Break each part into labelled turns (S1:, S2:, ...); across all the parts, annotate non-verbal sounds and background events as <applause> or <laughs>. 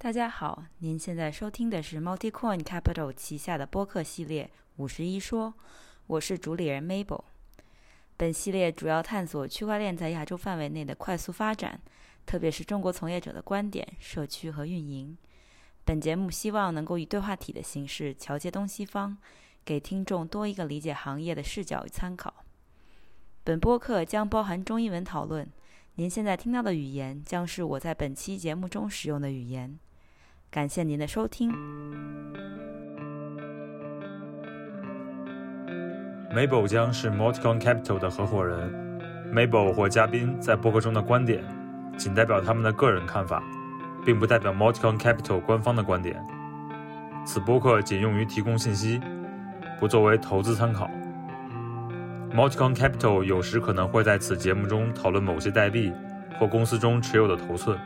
S1: 大家好，您现在收听的是 MultiCoin Capital 旗下的播客系列《五十一说》，我是主理人 Mabel。本系列主要探索区块链在亚洲范围内的快速发展，特别是中国从业者的观点、社区和运营。本节目希望能够以对话体的形式桥接东西方，给听众多一个理解行业的视角与参考。本播客将包含中英文讨论。您现在听到的语言将是我在本期节目中使用的语言。感谢您的收听。
S2: Mabel 将是 Multicon Capital 的合伙人。Mabel 或嘉宾在播客中的观点，仅代表他们的个人看法，并不代表 Multicon Capital 官方的观点。此播客仅用于提供信息，不作为投资参考。Multicon Capital 有时可能会在此节目中讨论某些代币或公司中持有的头寸。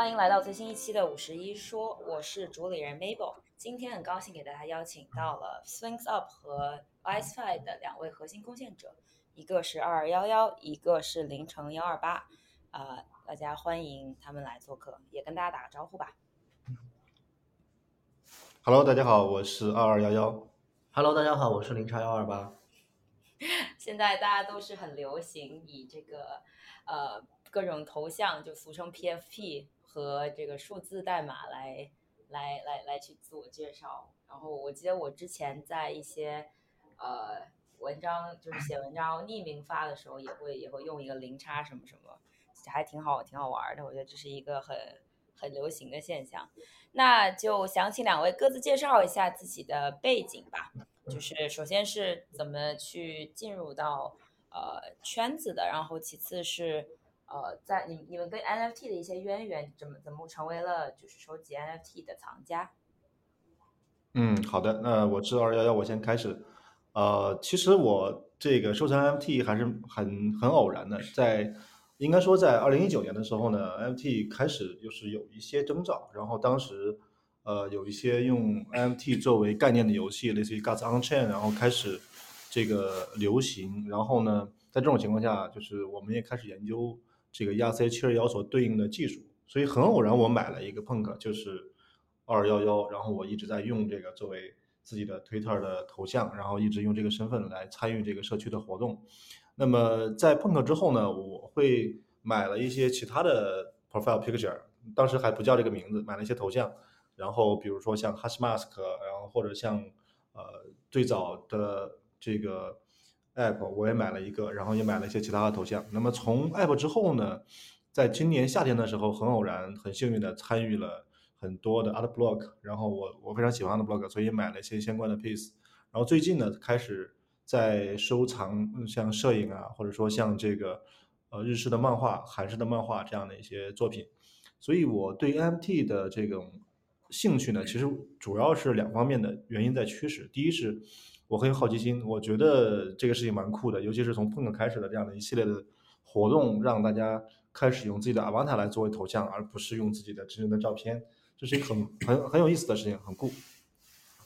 S1: 欢迎来到最新一期的五十一说，我是主理人 Mabel。今天很高兴给大家邀请到了 Swings Up 和 IceFi 的两位核心贡献者，一个是二二幺幺，一个是零乘幺二八。啊，大家欢迎他们来做客，也跟大家打个招呼吧。
S3: Hello，大家好，我是二二幺幺。
S4: Hello，大家好，我是零叉幺二八。<laughs>
S1: 现在大家都是很流行以这个呃各种头像，就俗称 PFP 和这个数字代码来来来来去自我介绍。然后我记得我之前在一些呃文章，就是写文章匿名发的时候，也会也会用一个零叉什么什么，还挺好挺好玩的。我觉得这是一个很很流行的现象。那就想请两位各自介绍一下自己的背景吧。就是首先是怎么去进入到呃圈子的，然后其次是呃在你你们跟 NFT 的一些渊源，怎么怎么成为了就是收集 NFT 的藏家？
S3: 嗯，好的，那我是二幺幺，我先开始。呃，其实我这个收藏 NFT 还是很很偶然的，在应该说在二零一九年的时候呢，NFT 开始就是有一些征兆，然后当时呃有一些用 NFT 作为概念的游戏，类似于 Gods on Chain，然后开始这个流行，然后呢，在这种情况下，就是我们也开始研究这个 ERC 七二幺所对应的技术，所以很偶然我买了一个 Punk，就是二幺幺，然后我一直在用这个作为自己的 Twitter 的头像，然后一直用这个身份来参与这个社区的活动。那么在 Punk 之后呢，我会买了一些其他的 profile picture，当时还不叫这个名字，买了一些头像，然后比如说像 Hashmask，然后或者像呃最早的这个 app 我也买了一个，然后也买了一些其他的头像。那么从 app 之后呢，在今年夏天的时候，很偶然、很幸运的参与了很多的 art block，然后我我非常喜欢 art block，所以买了一些相关的 piece。然后最近呢，开始在收藏像摄影啊，或者说像这个呃日式的漫画、韩式的漫画这样的一些作品。所以我对 NFT 的这种兴趣呢，其实主要是两方面的原因在驱使。第一是我很有好奇心，我觉得这个事情蛮酷的，尤其是从 Punk 开始的这样的一系列的活动，让大家开始用自己的 avatar 来作为头像，而不是用自己的真人的照片，这是一个很很很有意思的事情，很酷。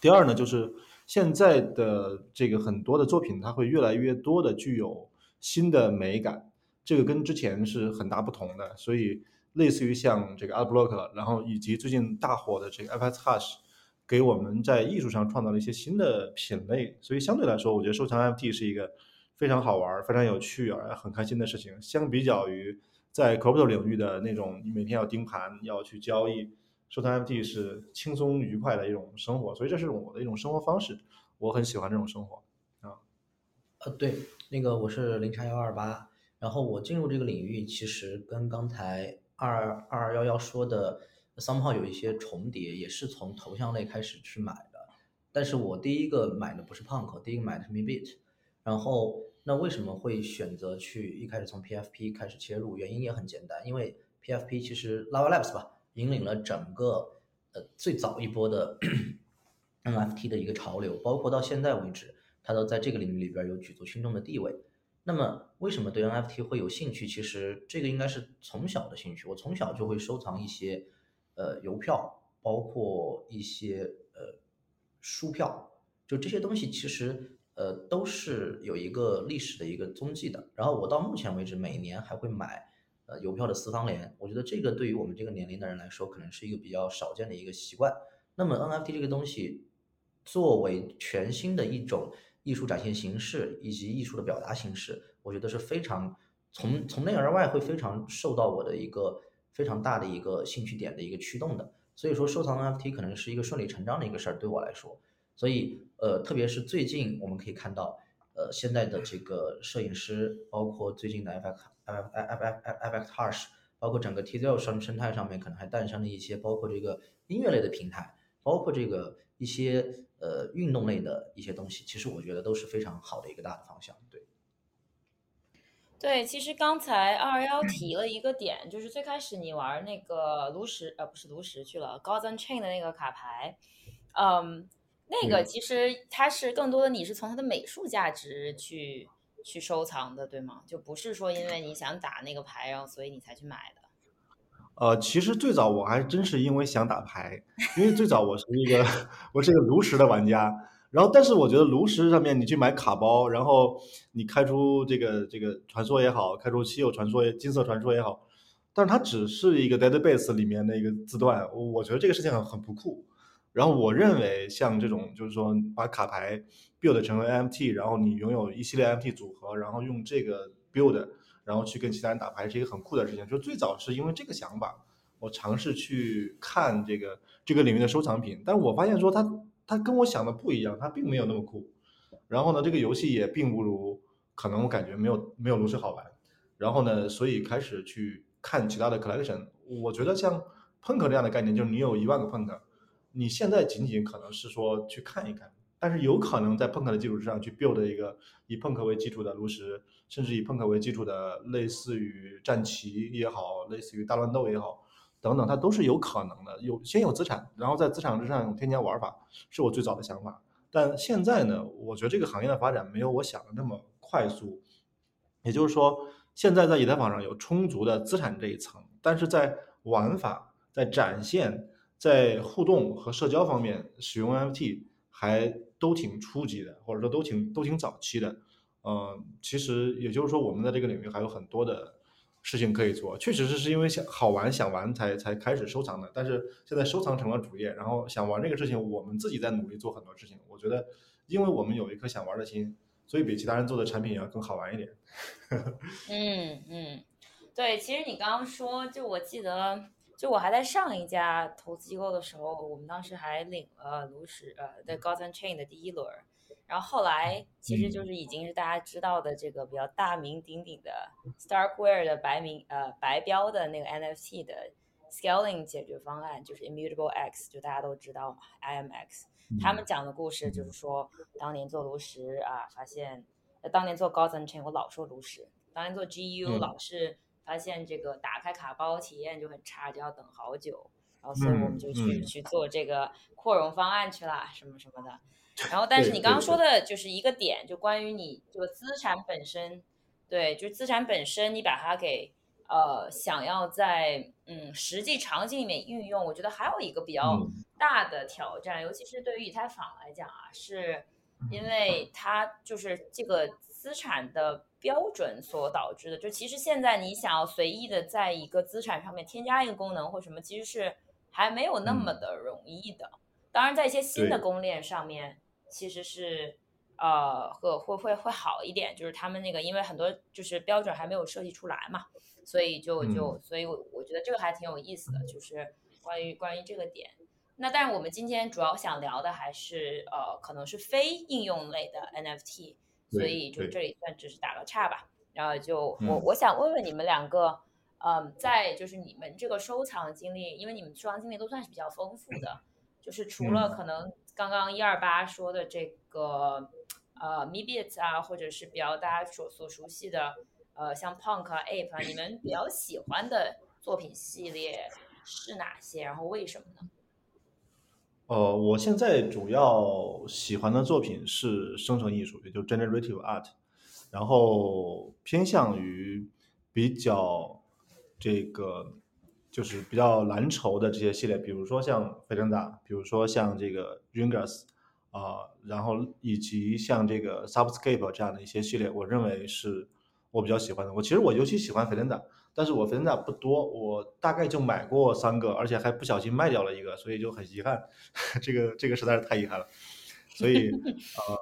S3: 第二呢，就是现在的这个很多的作品，它会越来越多的具有新的美感，这个跟之前是很大不同的。所以，类似于像这个 Art Block，然后以及最近大火的这个 IPFS Hash 给我们在艺术上创造了一些新的品类。所以相对来说，我觉得收藏 NFT 是一个非常好玩、非常有趣而很开心的事情。相比较于在 Crypto 领域的那种，你每天要盯盘、要去交易。收藏 NFT 是轻松愉快的一种生活，所以这是我的一种生活方式，我很喜欢这种生活啊。
S4: 呃，对，那个我是零叉幺二八，然后我进入这个领域其实跟刚才二二二幺幺说的 somehow 有一些重叠，也是从头像类开始去买的。但是我第一个买的不是 Punk，第一个买的是 Meebit。然后那为什么会选择去一开始从 PFP 开始切入？原因也很简单，因为 PFP 其实 Lava Labs 吧，引领了整个呃最早一波的 <clears throat> NFT 的一个潮流，包括到现在为止，它都在这个领域里边有举足轻重的地位。那么为什么对 NFT 会有兴趣？其实这个应该是从小的兴趣，我从小就会收藏一些呃邮票，包括一些呃书票，就这些东西其实呃都是有一个历史的一个踪迹的。然后我到目前为止每年还会买呃邮票的私房联，我觉得这个对于我们这个年龄的人来说，可能是一个比较少见的一个习惯。那么 NFT 这个东西作为全新的一种艺术展现形式以及艺术的表达形式，我觉得是非常从从内而外会非常受到我的一个非常大的一个兴趣点的一个驱动的。所以说收藏 NFT 可能是一个顺理成章的一个事儿对我来说。所以呃，特别是最近我们可以看到，呃，现在的这个摄影师，包括最近的 FX F F F F X Harsh，包括整个 TZL 生生态上面可能还诞生了一些，包括这个音乐类的平台，包括这个一些。呃，运动类的一些东西，其实我觉得都是非常好的一个大的方向。对，
S1: 其实刚才二幺提了一个点，就是最开始你玩那个炉石，呃，不是炉石去了 and Chain 的那个卡牌，嗯，那个其实它是更多的你是从它的美术价值去去收藏的，对吗？就不是说因为你想打那个牌，然后所以你才去买的。
S3: 呃，其实最早我还真是因为想打牌，因为最早我是一个 <laughs> 我是一个炉石的玩家，然后但是我觉得炉石上面你去买卡包，然后你开出这个这个传说也好，开出稀有传说、金色传说也好，但是它只是一个 database 里面的一个字段，我觉得这个事情很很不酷。然后我认为像这种就是说把卡牌 build 成为 MT，然后你拥有一系列 MT 组合，然后用这个 build。然后去跟其他人打牌是一个很酷的事情。就最早是因为这个想法，我尝试去看这个这个领域的收藏品，但是我发现说它它跟我想的不一样，它并没有那么酷。然后呢，这个游戏也并不如可能我感觉没有没有炉石好玩。然后呢，所以开始去看其他的 collection。我觉得像 Punk 这样的概念，就是你有一万个 Punk，你现在仅仅可能是说去看一看。但是有可能在 Punk 的基础之上去 build 一个以 Punk 为基础的炉石，甚至以 Punk 为基础的类似于战旗也好，类似于大乱斗也好，等等，它都是有可能的。有先有资产，然后在资产之上添加玩法，是我最早的想法。但现在呢，我觉得这个行业的发展没有我想的那么快速。也就是说，现在在以太坊上有充足的资产这一层，但是在玩法、在展现、在互动和社交方面使用 NFT 还。都挺初级的，或者说都挺都挺早期的，嗯，其实也就是说，我们在这个领域还有很多的事情可以做。确实是是因为想好玩想玩才才开始收藏的，但是现在收藏成了主业，然后想玩这个事情，我们自己在努力做很多事情。我觉得，因为我们有一颗想玩的心，所以比其他人做的产品要更好玩一点。<laughs>
S1: 嗯嗯，对，其实你刚刚说，就我记得。就我还在上一家投资机构的时候，我们当时还领了炉石呃在 Golden Chain 的第一轮，然后后来其实就是已经是大家知道的这个比较大名鼎鼎的 Starkware 的白名呃白标的那个 NFT 的 Scaling 解决方案，就是 Immutable X，就大家都知道嘛，IMX。他们讲的故事就是说，当年做炉石啊，发现呃当年做 and Chain，我老说炉石，当年做 GU 老是。发现这个打开卡包体验就很差，就要等好久，然后所以我们就去去做这个扩容方案去了，什么什么的。然后，但是你刚刚说的就是一个点，就关于你这个资产本身，对，就是资产本身，你把它给呃想要在嗯实际场景里面运用，我觉得还有一个比较大的挑战，尤其是对于以太坊来讲啊，是因为它就是这个资产的。标准所导致的，就其实现在你想要随意的在一个资产上面添加一个功能或什么，其实是还没有那么的容易的。当然，在一些新的公链上面，其实是呃和会会会好一点，就是他们那个因为很多就是标准还没有设计出来嘛，所以就就所以，我我觉得这个还挺有意思的，就是关于关于这个点。那但是我们今天主要想聊的还是呃可能是非应用类的 NFT。所以就这里算只是打个岔吧，然后就我我想问问你们两个，嗯，在就是你们这个收藏经历，因为你们收藏经历都算是比较丰富的，就是除了可能刚刚一二八说的这个呃 m e b i t 啊，或者是比较大家所所熟悉的呃像 Punk 啊 Ape 啊，你们比较喜欢的作品系列是哪些？然后为什么呢？
S3: 呃，我现在主要喜欢的作品是生成艺术，也就 generative art，然后偏向于比较这个就是比较蓝筹的这些系列，比如说像费伦达，比如说像这个 Ringers，啊、然后以及像这个 Subscape 这样的一些系列，我认为是我比较喜欢的。我其实我尤其喜欢费伦达，但是我费伦达不多，我大概就买过三个，而且还不小心卖掉了一个，所以就很遗憾，<laughs> 这个这个实在是太遗憾了。所以呃，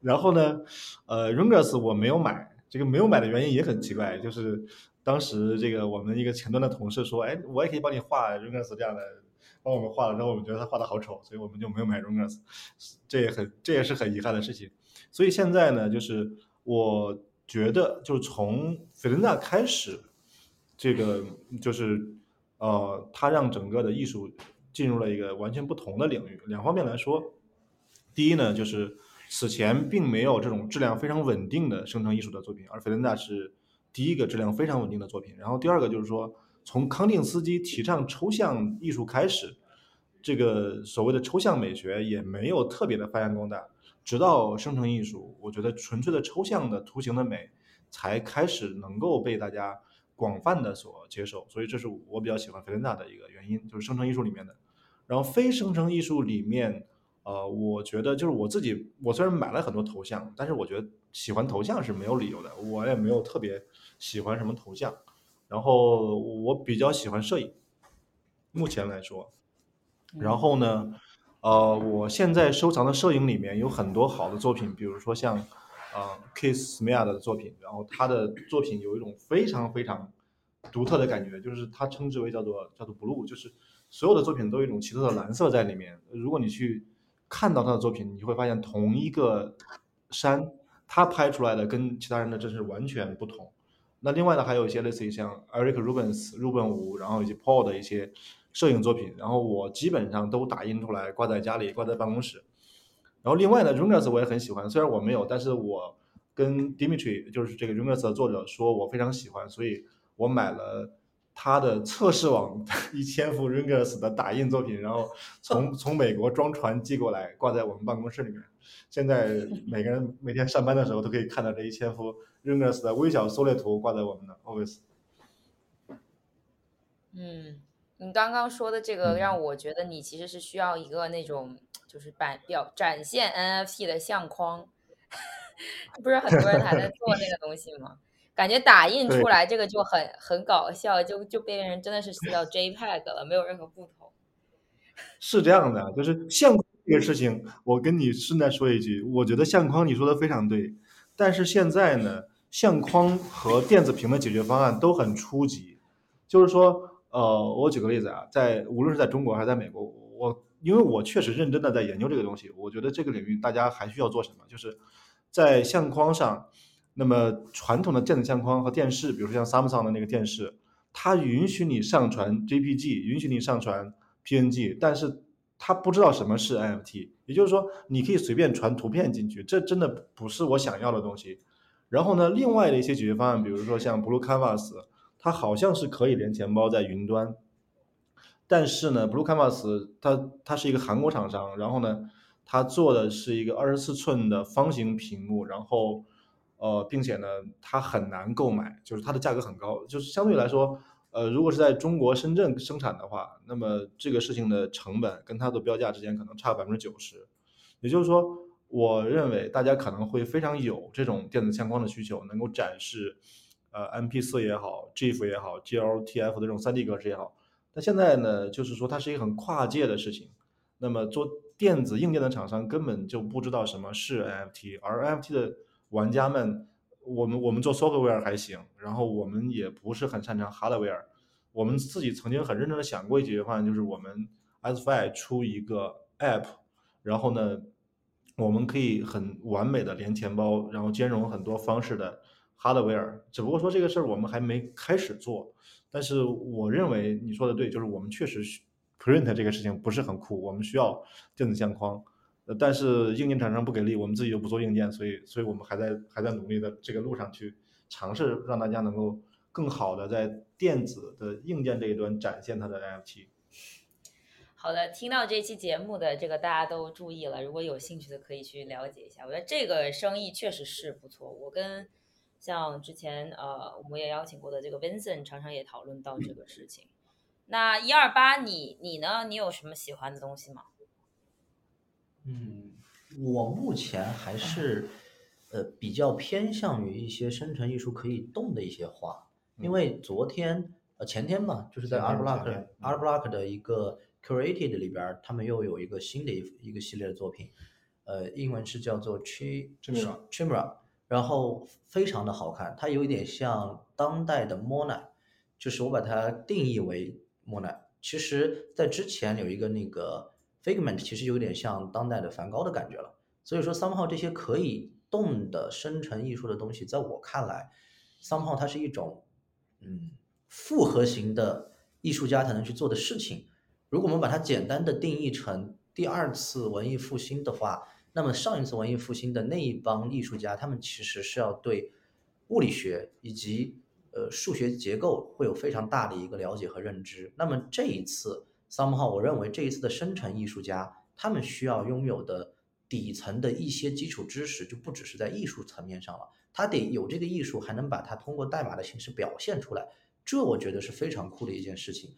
S3: 然后呢，呃，Ringers 我没有买，这个没有买的原因也很奇怪，就是当时这个我们一个前端的同事说，哎，我也可以帮你画 r u n g e r s 这样的，帮我们画了之后，我们觉得他画的好丑，所以我们就没有买 r u n g e r s 这也很这也是很遗憾的事情。所以现在呢，就是我觉得，就是从菲伦达开始，这个就是呃，它让整个的艺术进入了一个完全不同的领域。两方面来说，第一呢，就是此前并没有这种质量非常稳定的生成艺术的作品，而菲伦达是第一个质量非常稳定的作品。然后第二个就是说，从康定斯基提倡抽象艺术开始，这个所谓的抽象美学也没有特别的发扬光大。直到生成艺术，我觉得纯粹的抽象的图形的美才开始能够被大家广泛的所接受，所以这是我比较喜欢菲伦达的一个原因，就是生成艺术里面的。然后非生成艺术里面，呃，我觉得就是我自己，我虽然买了很多头像，但是我觉得喜欢头像是没有理由的，我也没有特别喜欢什么头像。然后我比较喜欢摄影，目前来说。然后呢？呃，我现在收藏的摄影里面有很多好的作品，比如说像，呃，Keith Smear 的作品，然后他的作品有一种非常非常独特的感觉，就是他称之为叫做叫做 blue，就是所有的作品都有一种奇特的蓝色在里面。如果你去看到他的作品，你就会发现同一个山，他拍出来的跟其他人的真是完全不同。那另外呢，还有一些类似于像 Eric Rubens、入本五，然后以及 Paul 的一些。摄影作品，然后我基本上都打印出来挂在家里，挂在办公室。然后另外呢 r u n g e r s 我也很喜欢，虽然我没有，但是我跟 Dimitri 就是这个 r u n g e r s 的作者说我非常喜欢，所以我买了他的测试网一千幅 Ringers 的打印作品，然后从 <laughs> 从美国装船寄过来，挂在我们办公室里面。现在每个人每天上班的时候都可以看到这一千幅 Ringers 的微小缩略图挂在我们的 office。
S1: 嗯。你刚刚说的这个让我觉得你其实是需要一个那种就是版表展现 NFT 的相框，<laughs> 不是很多人还在做那个东西吗？感觉打印出来这个就很很搞笑，就就被人真的是撕到 JPEG 了，没有任何不同。
S3: 是这样的，就是相框这个事情，我跟你顺带说一句，我觉得相框你说的非常对，但是现在呢，相框和电子屏的解决方案都很初级，就是说。呃，我举个例子啊，在无论是在中国还是在美国，我因为我确实认真的在研究这个东西，我觉得这个领域大家还需要做什么？就是在相框上，那么传统的电子相框和电视，比如说像 Samsung 的那个电视，它允许你上传 JPG，允许你上传 PNG，但是它不知道什么是 NFT，也就是说你可以随便传图片进去，这真的不是我想要的东西。然后呢，另外的一些解决方案，比如说像 Blue Canvas。它好像是可以连钱包在云端，但是呢，Blue Canvas 它它是一个韩国厂商，然后呢，它做的是一个二十四寸的方形屏幕，然后呃，并且呢，它很难购买，就是它的价格很高，就是相对来说，呃，如果是在中国深圳生产的话，那么这个事情的成本跟它的标价之间可能差百分之九十，也就是说，我认为大家可能会非常有这种电子相框的需求，能够展示。呃，MP 四也好，GIF 也好，GLTF 的这种 3D 格式也好，但现在呢，就是说它是一个很跨界的事情。那么做电子硬件的厂商根本就不知道什么是 NFT，而 NFT 的玩家们，我们我们做 software 还行，然后我们也不是很擅长 hardware。我们自己曾经很认真的想过一解决方案，就是我们 SFI 出一个 app，然后呢，我们可以很完美的连钱包，然后兼容很多方式的。Hardware，只不过说这个事儿我们还没开始做，但是我认为你说的对，就是我们确实 print 这个事情不是很酷，我们需要电子相框，但是硬件厂商不给力，我们自己又不做硬件，所以，所以我们还在还在努力的这个路上去尝试让大家能够更好的在电子的硬件这一端展现它的 NFT。
S1: 好的，听到这期节目的这个大家都注意了，如果有兴趣的可以去了解一下。我觉得这个生意确实是不错。我跟像之前呃我们也邀请过的这个 Vincent 常常也讨论到这个事情。那一二八，你你呢？你有什么喜欢的东西吗？
S4: 嗯，我目前还是呃比较偏向于一些生成艺术可以动的一些画，因为昨天呃前天吧，就是在
S3: 前
S4: Art
S3: 天
S4: Block
S3: 前天
S4: Art Block 的一个 Curated 里边，他们又有一个新的一一个系列的作品，呃，英文是叫做 Chi
S3: Chimera
S4: Chimera，然后非常的好看，它有一点像当代的 Mona，就是我把它定义为 Mona。其实，在之前有一个那个 Figment，其实有点像当代的梵高的感觉了。所以说，somehow 这些可以动的生成艺术的东西，在我看来，somehow 它是一种嗯复合型的艺术家才能去做的事情。如果我们把它简单的定义成第二次文艺复兴的话，那么上一次文艺复兴的那一帮艺术家，他们其实是要对物理学以及呃数学结构会有非常大的一个了解和认知。那么这一次 somehow 我认为这一次的生成艺术家，他们需要拥有的底层的一些基础知识，就不只是在艺术层面上了，他得有这个艺术，还能把它通过代码的形式表现出来。这我觉得是非常酷的一件事情。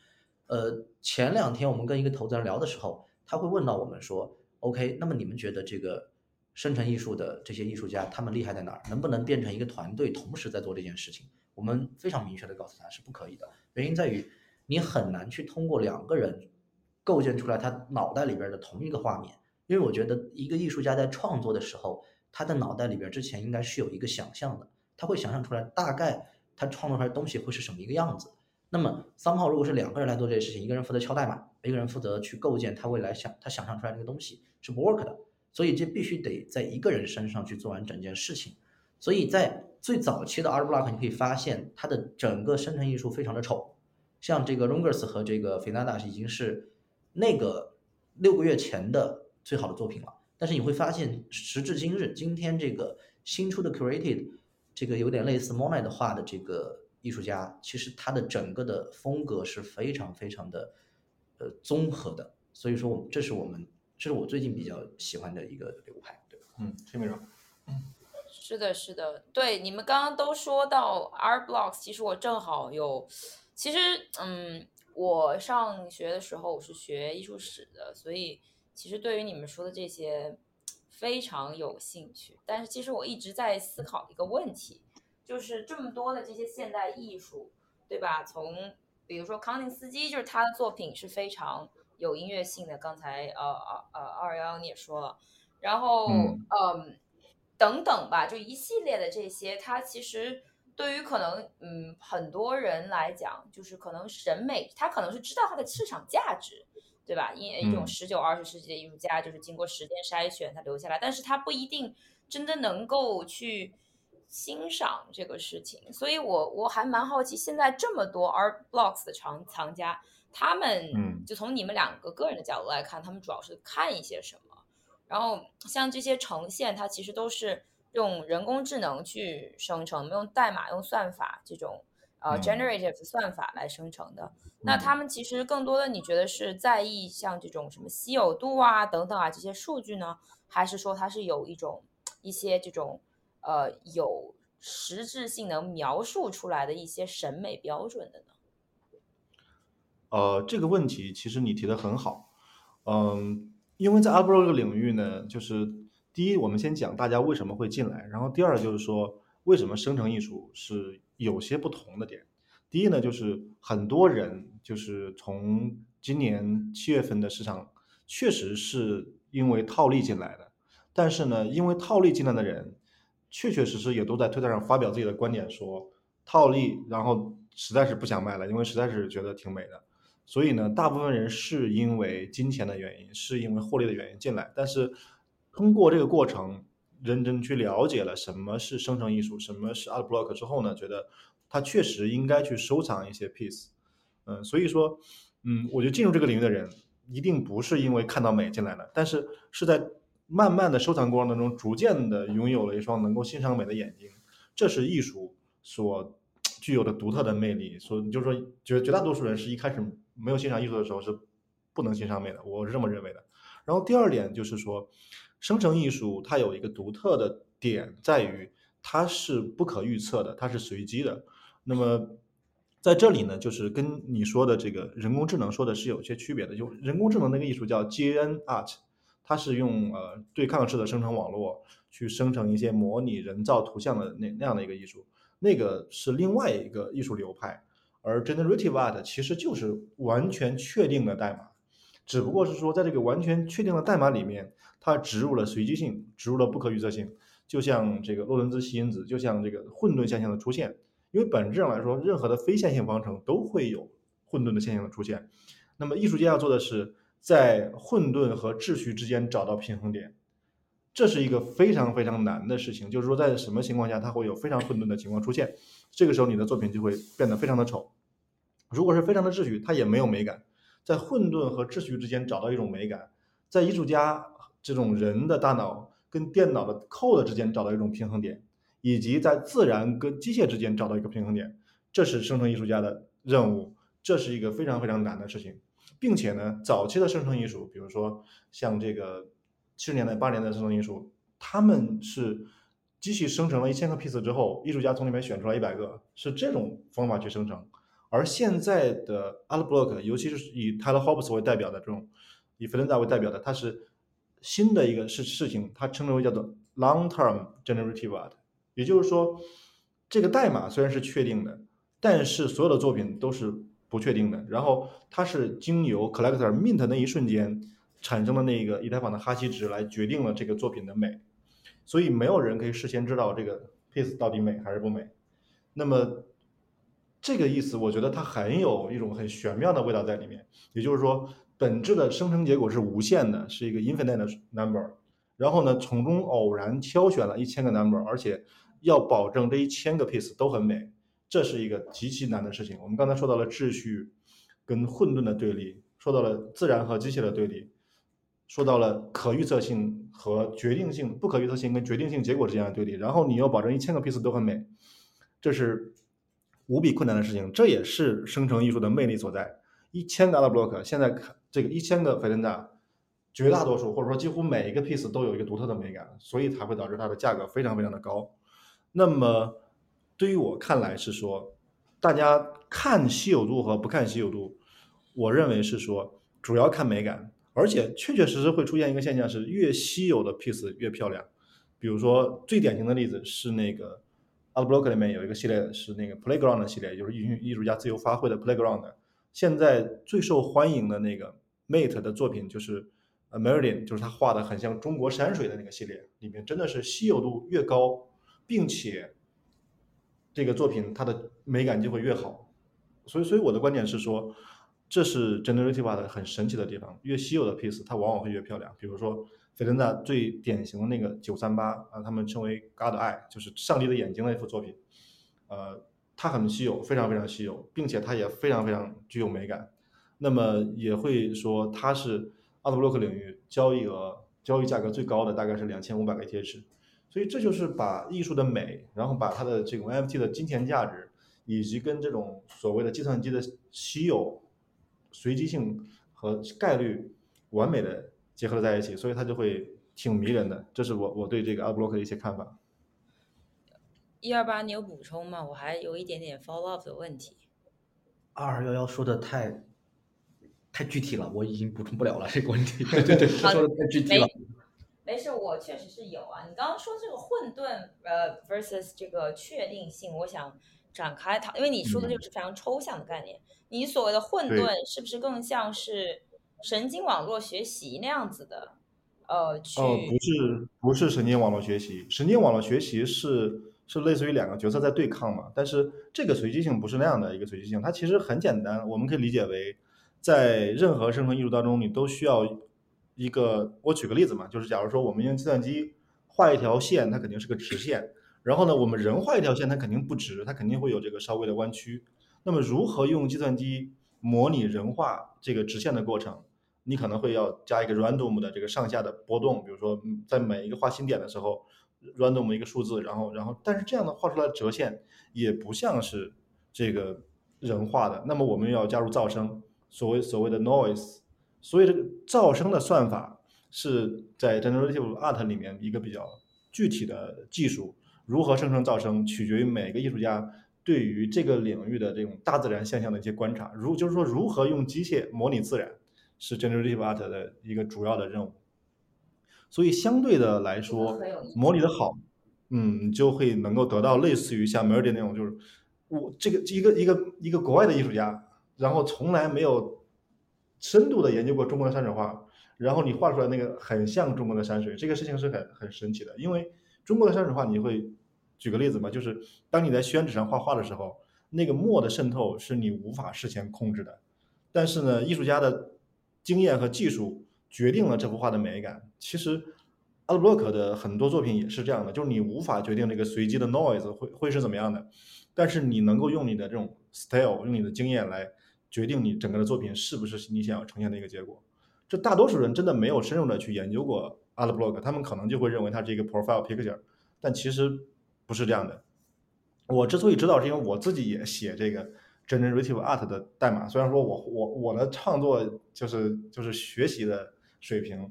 S4: 呃，前两天我们跟一个投资人聊的时候，他会问到我们说，OK，那么你们觉得这个生成艺术的这些艺术家，他们厉害在哪儿？能不能变成一个团队，同时在做这件事情？我们非常明确的告诉他是不可以的，原因在于你很难去通过两个人构建出来他脑袋里边的同一个画面，因为我觉得一个艺术家在创作的时候，他的脑袋里边之前应该是有一个想象的，他会想象出来大概他创作出来东西会是什么一个样子。那么三炮如果是两个人来做这些事情，一个人负责敲代码，一个人负责去构建他未来想他想象出来那个东西是不 work 的，所以这必须得在一个人身上去做完整件事情。所以在最早期的 Art Block，你可以发现它的整个生成艺术非常的丑，像这个 Rungers 和这个 Finada 已经是那个六个月前的最好的作品了。但是你会发现，时至今日，今天这个新出的 Created 这个有点类似 Monet 的画的这个艺术家，其实他的整个的风格是非常非常的呃综合的。所以说，我们这是我们这是我最近比较喜欢的一个流派，对吧？
S3: 嗯，这没
S1: 是的，是的，对，你们刚刚都说到 Art Blocks，其实我正好有，其实嗯，我上学的时候我是学艺术史的，所以其实对于你们说的这些非常有兴趣。但是其实我一直在思考一个问题，就是这么多的这些现代艺术，对吧？从比如说康定斯基，就是他的作品是非常有音乐性的，刚才呃呃呃二幺幺你也说了，然后
S3: 嗯
S1: 嗯等等吧，就一系列的这些，它其实对于可能嗯很多人来讲，就是可能审美，他可能是知道它的市场价值，对吧？因为一种
S3: 嗯
S1: 十九二十世纪的艺术家，就是经过时间筛选，他留下来，但是他不一定真的能够去欣赏这个事情，所以我我还蛮好奇，现在这么多 art blocks 的藏藏家，他们
S3: 嗯
S1: 就从你们两个个人的角度来看，他们主要是看一些什么？然后像这些呈现，它其实都是用人工智能去生成，用代码、用算法这种呃
S3: 嗯
S1: generative 算法来生成的。那
S3: 嗯
S1: 他们其实更多的，你觉得是在意像这种什么稀有度啊等等啊这些数据呢，还是说它是有一种一些这种呃有实质性能描述出来的一些审美标准的呢？
S3: 呃，这个问题其实你提的很好，嗯，因为在 Art Block 这个领域呢，就是第一，我们先讲大家为什么会进来，然后第二就是说为什么生成艺术是有些不同的点。第一呢，就是很多人就是从今年七月份的市场，确实是因为套利进来的，但是呢，因为套利进来的人，确确实实也都在推特上发表自己的观点说套利，然后实在是不想卖了，因为实在是觉得挺美的。所以呢，大部分人是因为金钱的原因，是因为获利的原因进来，但是通过这个过程，认真去了解了什么是生成艺术，什么是 art block 之后呢，觉得他确实应该去收藏一些 piece。嗯，所以说，嗯，我觉得进入这个领域的人一定不是因为看到美进来的，但是是在慢慢的收藏过程当中，逐渐的拥有了一双能够欣赏美的眼睛，这是艺术所具有的独特的魅力。说就是说，绝绝大多数人是一开始没有欣赏艺术的时候是不能欣赏美的，我是这么认为的。然后第二点就是说，生成艺术它有一个独特的点在于它是不可预测的，它是随机的。那么在这里呢，就是跟你说的这个人工智能说的是有些区别的。就人工智能那个艺术叫 GN Art，它是用呃对抗式的生成网络去生成一些模拟人造图像的那那样的一个艺术，那个是另外一个艺术流派。而 Generative Art 其实就是完全确定的代码，只不过是说在这个完全确定的代码里面，它植入了随机性，植入了不可预测性，就像这个洛伦兹吸因子，就像这个混沌现象的出现。因为本质上来说，任何的非线性方程都会有混沌的现象的出现。那么艺术家要做的是在混沌和秩序之间找到平衡点，这是一个非常非常难的事情。就是说，在什么情况下它会有非常混沌的情况出现，这个时候你的作品就会变得非常的丑。如果是非常的秩序，它也没有美感。在混沌和秩序之间找到一种美感，在艺术家这种人的大脑跟电脑的 code 之间找到一种平衡点。以及在自然跟机械之间找到一个平衡点，这是生成艺术家的任务，这是一个非常非常难的事情，并且呢，早期的生成艺术，比如说像这个七十年代、八十年代的生成艺术，他们是机器生成了一千个 piece 之后，艺术家从里面选出来一百个，是这种方法去生成。而现在的 art block，尤其是以 Tyler Hobbs 为代表的这种，以 Fernanda 为代表的，它是新的一个事事情，它称之为叫做 long-term generative art。也就是说，这个代码虽然是确定的，但是所有的作品都是不确定的。然后它是经由 collector mint 那一瞬间产生的那个以太坊的哈希值来决定了这个作品的美，所以没有人可以事先知道这个 piece 到底美还是不美。那么这个意思，我觉得它很有一种很玄妙的味道在里面。也就是说，本质的生成结果是无限的，是一个 infinite number。然后呢，从中偶然挑选了一千个 number，而且。要保证这一千个 piece 都很美，这是一个极其难的事情。我们刚才说到了秩序跟混沌的对立，说到了自然和机械的对立，说到了可预测性和决定性、不可预测性跟决定性结果之间的对立。然后你要保证一千个 piece 都很美，这是无比困难的事情。这也是生成艺术的魅力所在。一千个 art block，现在看这个一千个菲伦达，绝大多数或者说几乎每一个 piece 都有一个独特的美感，所以才会导致它的价格非常非常的高。那么，对于我看来是说，大家看稀有度和不看稀有度，我认为是说主要看美感，而且确确实实会出现一个现象是越稀有的 piece 越漂亮。比如说最典型的例子是那个 Art Block 里面有一个系列是那个 Playground 的系列，就是艺艺术家自由发挥的 Playground。现在最受欢迎的那个 Mate 的作品就是 American，就是他画的很像中国山水的那个系列，里面真的是稀有度越高。并且，这个作品它的美感就会越好，所以，所以我的观点是说，这是 generative 的很神奇的地方。越稀有的 piece，它往往会越漂亮。比如说，菲伦达最典型的那个九三八啊，他们称为 God Eye，就是上帝的眼睛那幅作品。呃，它很稀有，非常非常稀有，并且它也非常非常具有美感。那么也会说，它是 art block 领域交易额、交易价格最高的，大概是两千五百个 ETH。所以这就是把艺术的美，然后把它的这种 NFT 的金钱价值，以及跟这种所谓的计算机的稀有、随机性和概率完美的结合了在一起，所以它就会挺迷人的。这是我我对这个 Upblock 的一些看法。
S1: 一二八，你有补充吗？我还有一点点 follow up 的问题。
S4: 二幺幺说的太太具体了，我已经补充不了了这个问题。对 <laughs> 对对，说的太具体了。
S1: 没事，我确实是有啊。你刚刚说这个混沌，呃，versus 这个确定性，我想展开它，因为你说的就是非常抽象的概念。你所谓的混沌，是不是更像是神经网络学习那样子的？呃，去
S3: 哦，不是，不是神经网络学习。神经网络学习是是类似于两个角色在对抗嘛？但是这个随机性不是那样的一个随机性，它其实很简单，我们可以理解为，在任何生成艺术当中，你都需要。一个，我举个例子嘛，就是假如说我们用计算机画一条线，它肯定是个直线。然后呢，我们人画一条线，它肯定不直，它肯定会有这个稍微的弯曲。那么，如何用计算机模拟人画这个直线的过程？你可能会要加一个 random 的这个上下的波动，比如说在每一个画新点的时候，random 一个数字，然后，然后，但是这样的画出来的折线也不像是这个人画的，那么我们要加入噪声，所谓所谓的 noise，所以这个噪声的算法是在 generative art 里面一个比较具体的技术，如何生成噪声，取决于每个艺术家对于这个领域的这种大自然现象的一些观察，如就是说如何用机械模拟自然，是 generative art 的一个主要的任务。所以相对的来说，模拟的好，嗯，就会能够得到类似于像 Meridian 那种，就是我这个一个一个一个国外的艺术家，然后从来没有深度的研究过中国的山水画，然后你画出来那个很像中国的山水，这个事情是很很神奇的。因为中国的山水画，你会举个例子嘛，就是当你在宣纸上画画的时候，那个墨的渗透是你无法事前控制的，但是呢，艺术家的经验和技术。决定了这幅画的美感。其实，阿布洛克的很多作品也是这样的，就是你无法决定这个随机的 noise 会会是怎么样的，但是你能够用你的这种 style，用你的经验来决定你整个的作品是不是你想要呈现的一个结果。这大多数人真的没有深入的去研究过阿布洛克，他们可能就会认为它是一个 profile picture，但其实不是这样的。我之所以知道，是因为我自己也写这个。Generative Art 的代码，虽然说我我我的创作就是就是学习的水平，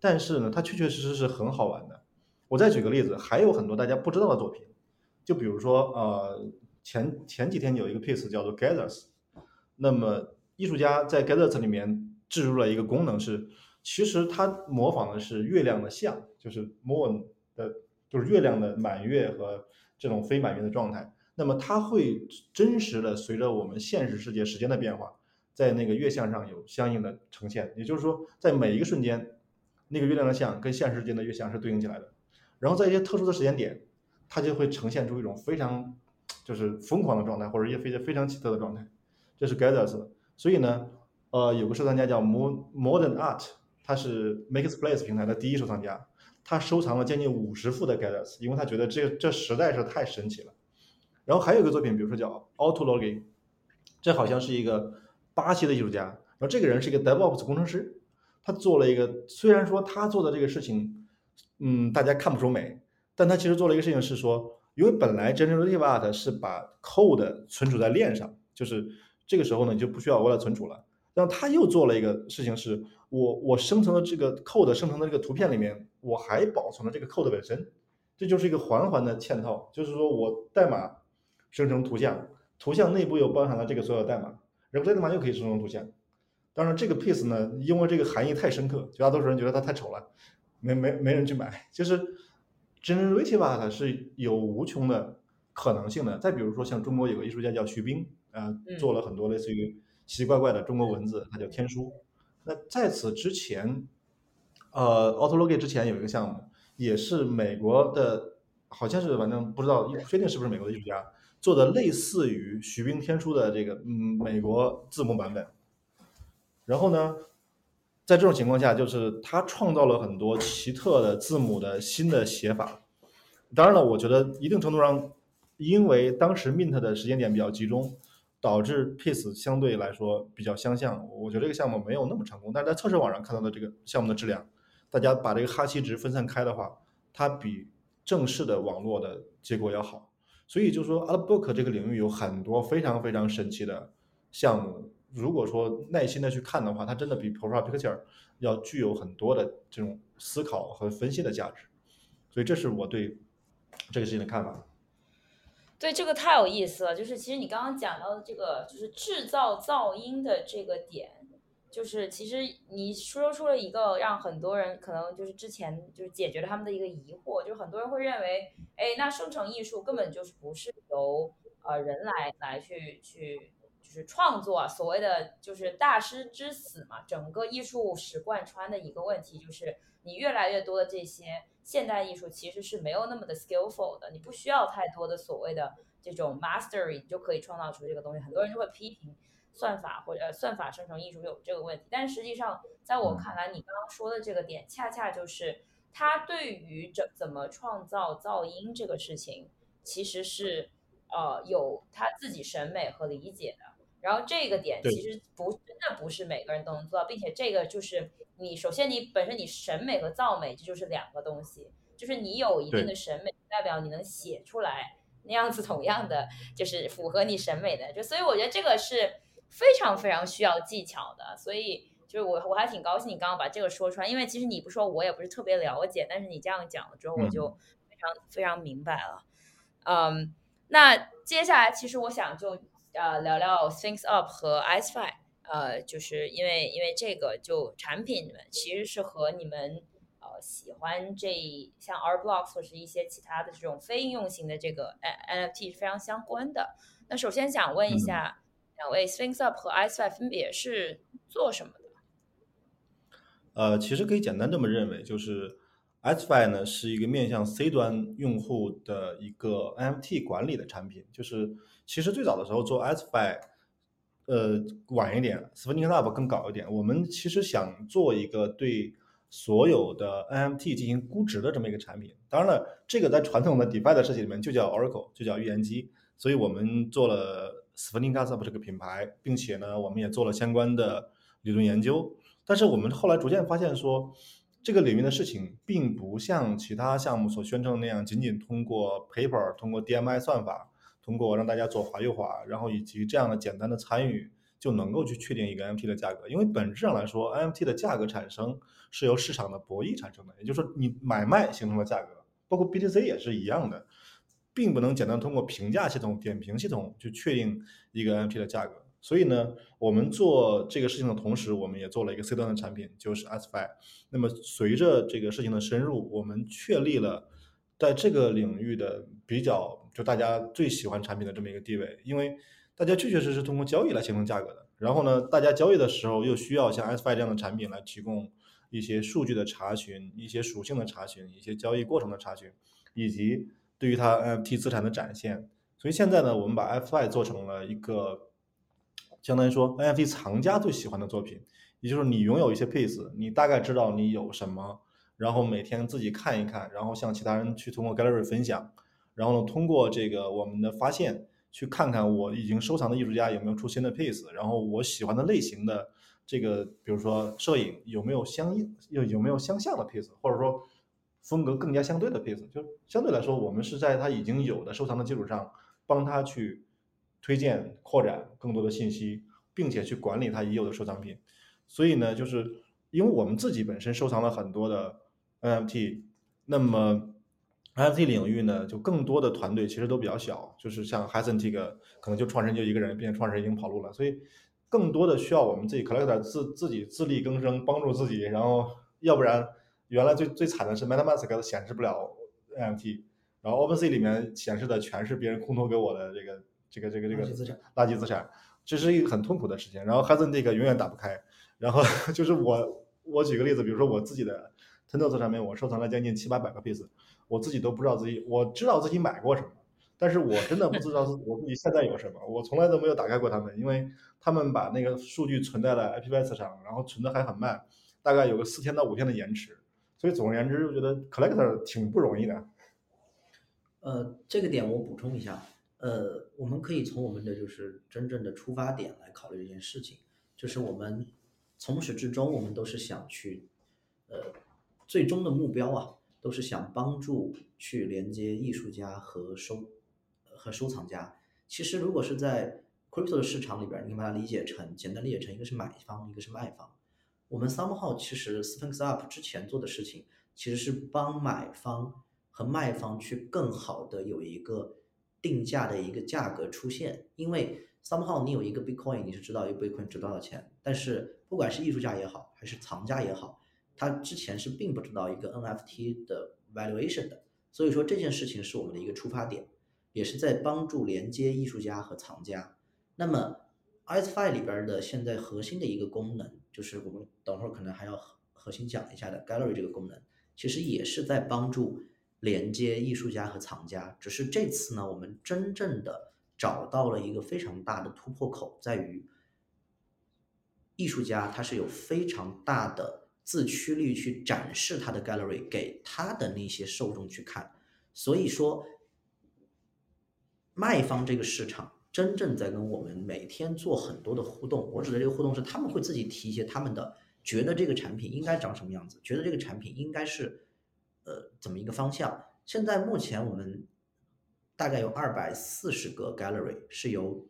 S3: 但是呢，它确确实实是很好玩的。我再举个例子，还有很多大家不知道的作品，就比如说呃，前前几天有一个 piece 叫做 Gathers，那么艺术家在 Gathers 里面置入了一个功能是，其实它模仿的是月亮的像，就是 Moon 的，就是月亮的满月和这种非满月的状态。那么它会真实的随着我们现实世界时间的变化，在那个月相上有相应的呈现。也就是说，在每一个瞬间，那个月亮的像跟现实间的月相是对应起来的。然后在一些特殊的时间点，它就会呈现出一种非常就是疯狂的状态，或者一些非常非常奇特的状态。这是 Gathers。所以呢，呃，有个收藏家叫 Mo Modern Art，他是 Makes Place 平台的第一收藏家，他收藏了将近五十幅的 Gathers，因为他觉得这这实在是太神奇了。然后还有一个作品，比如说叫 Autology，这好像是一个巴西的艺术家。然后这个人是一个 DevOps 工程师，他做了一个，虽然说他做的这个事情，嗯，大家看不出美，但他其实做了一个事情是说，因为本来 Generative Art 是把 code 存储在链上，就是这个时候呢你就不需要额外存储了。然后他又做了一个事情是，我我生成的这个 code 生成的这个图片里面，我还保存了这个 code 本身，这就是一个环环的嵌套，就是说我代码。生成图像，图像内部又包含了这个所有代码，然后这代码又可以生成图像。当然，这个 piece 呢，因为这个含义太深刻，绝大多数人觉得它太丑了，没没没人去买。就是 generative art 是有无穷的可能性的。再比如说，像中国有个艺术家叫徐冰，啊，做了很多类似于奇奇怪怪的中国文字，他叫天书。那在此之前，呃，Autology 之前有一个项目，也是美国的，好像是反正不知道确定是不是美国的艺术家。做的类似于许冰天书的这个嗯美国字幕版本，然后呢，在这种情况下，就是他创造了很多奇特的字母的新的写法。当然了，我觉得一定程度上，因为当时 Mint 的时间点比较集中，导致 Piece 相对来说比较相像。我觉得这个项目没有那么成功。但是在测试网上看到的这个项目的质量，大家把这个哈希值分散开的话，它比正式的网络的结果要好。所以就是说，Artbook 这个领域有很多非常非常神奇的项目。如果说耐心的去看的话，它真的比 Profile Picture 要具有很多的这种思考和分析的价值。所以这是我对这个事情的看法。
S1: 对，这个太有意思了。就是其实你刚刚讲到的这个，就是制造噪音的这个点。就是其实你说出了一个让很多人可能就是之前就是解决了他们的一个疑惑，就是很多人会认为，哎，那生成艺术根本就是不是由呃人来来去去就是创作，所谓的就是大师之死嘛。整个艺术史贯穿的一个问题就是，你越来越多的这些现代艺术其实是没有那么的 skillful 的，你不需要太多的所谓的这种 mastery 你就可以创造出这个东西。很多人就会批评。算法或者算法生成艺术有这个问题，但实际上，在我看来，你刚刚说的这个点，恰恰就是他对于怎怎么创造噪音这个事情，其实是呃有他自己审美和理解的。然后这个点其实不真的不是每个人都能做到，并且这个就是你首先你本身你审美和造美这就是两个东西，就是你有一定的审美，代表你能写出来。那样子同样的就是符合你审美的，就所以我觉得这个是非常非常需要技巧的，所以就是我我还挺高兴你刚刚把这个说出来，因为其实你不说我也不是特别了解，但是你这样讲了之后我就非常非常明白了，嗯，那接下来其实我想就呃聊聊 Things Up 和 IceFi，。呃，就是因为因为这个就产品们其实是和你们呃喜欢这像 R Blocks 或是一些其他的这种非应用型的这个 NFT 是非常相关的。那首先想问一下两位 Sphinx Up 和 Icefy 分别是做什么的？
S3: 呃，其实可以简单这么认为，就是 Icefy 呢是一个面向 C 端用户的一个 NFT 管理的产品。就是其实最早的时候做 Icefy。呃，晚一点，Sphinx Up 更搞一点。我们其实想做一个对所有的 NFT 进行估值的这么一个产品。当然了，这个在传统的 DeFi 的设计里面就叫 Oracle，就叫预言机。所以我们做了 s p h i n x Lab 这个品牌，并且呢，我们也做了相关的理论研究。但是我们后来逐渐发现说，这个领域的事情并不像其他项目所宣称的那样，仅仅通过 Paper、通过 DMI 算法。通过让大家左滑右滑，然后以及这样的简单的参与，就能够去确定一个 NFT 的价格。因为本质上来说，NFT 的价格产生是由市场的博弈产生的，也就是说，你买卖形成了价格，包括 BTC 也是一样的，并不能简单通过评价系统、点评系统去确定一个 NFT 的价格。所以呢，我们做这个事情的同时，我们也做了一个 C 端的产品，就是 Sfi。那么随着这个事情的深入，我们确立了在这个领域的比较。就大家最喜欢产品的这么一个地位，因为大家确确实实通过交易来形成价格的。然后呢，大家交易的时候又需要像 SFI 这样的产品来提供一些数据的查询、一些属性的查询、一些交易过程的查询，以及对于它 NFT 资产的展现。所以现在呢，我们把 FI 做成了一个相当于说 NFT 藏家最喜欢的作品，也就是你拥有一些 piece，你大概知道你有什么，然后每天自己看一看，然后向其他人去通过 Gallery 分享。然后呢，通过这个我们的发现，去看看我已经收藏的艺术家有没有出新的 piece，然后我喜欢的类型的这个，比如说摄影有没有相应，有有没有相像的 piece，或者说风格更加相对的 piece，就相对来说，我们是在他已经有的收藏的基础上，帮他去推荐扩展更多的信息，并且去管理他已有的收藏品。所以呢，就是因为我们自己本身收藏了很多的 NFT，那么。NFT 领域呢，就更多的团队其实都比较小，就是像 h a s e n t 个可能就创始人就一个人，并且创始人已经跑路了，所以更多的需要我们自己 Collector 自自己自力更生，帮助自己，然后要不然原来最最惨的是 MetaMask 显示不了 NFT，然后 OpenSea 里面显示的全是别人空投给我的这个这个这个这个垃圾资产，这是一个很痛苦的事情。然后 h a s e n 这个永远打不开，然后 <laughs> 就是我我举个例子，比如说我自己的 Tenders 上面，我收藏了将近七八百个 piece。我自己都不知道自己，我知道自己买过什么，但是我真的不知道 <laughs> 我自己现在有什么，我从来都没有打开过它们，因为他们把那个数据存在了 IPFS 上，然后存的还很慢，大概有个四天到五天的延迟，所以总而言之，我觉得 collector 挺不容易的。
S4: 呃，这个点我补充一下，呃，我们可以从我们的就是真正的出发点来考虑这件事情，就是我们从始至终我们都是想去，呃，最终的目标啊。都是想帮助去连接艺术家和收和收藏家。其实，如果是在 crypto 的市场里边，你可以把它理解成简单理解成一个是买方，一个是卖方。我们 somehow 其实 Sphinx Up 之前做的事情，其实是帮买方和卖方去更好的有一个定价的一个价格出现。因为 somehow 你有一个 Bitcoin，你是知道一个 Bitcoin 值多少钱，但是不管是艺术家也好，还是藏家也好。他之前是并不知道一个 NFT 的 valuation 的，所以说这件事情是我们的一个出发点，也是在帮助连接艺术家和藏家。那么 Icefy 里边的现在核心的一个功能，就是我们等会儿可能还要核心讲一下的 Gallery 这个功能，其实也是在帮助连接艺术家和藏家。只是这次呢，我们真正的找到了一个非常大的突破口，在于艺术家他是有非常大的。自驱力去展示他的 gallery 给他的那些受众去看，所以说卖方这个市场真正在跟我们每天做很多的互动。我指的这个互动是他们会自己提一些他们的觉得这个产品应该长什么样子，觉得这个产品应该是呃怎么一个方向。现在目前我们大概有二百四十个 gallery 是由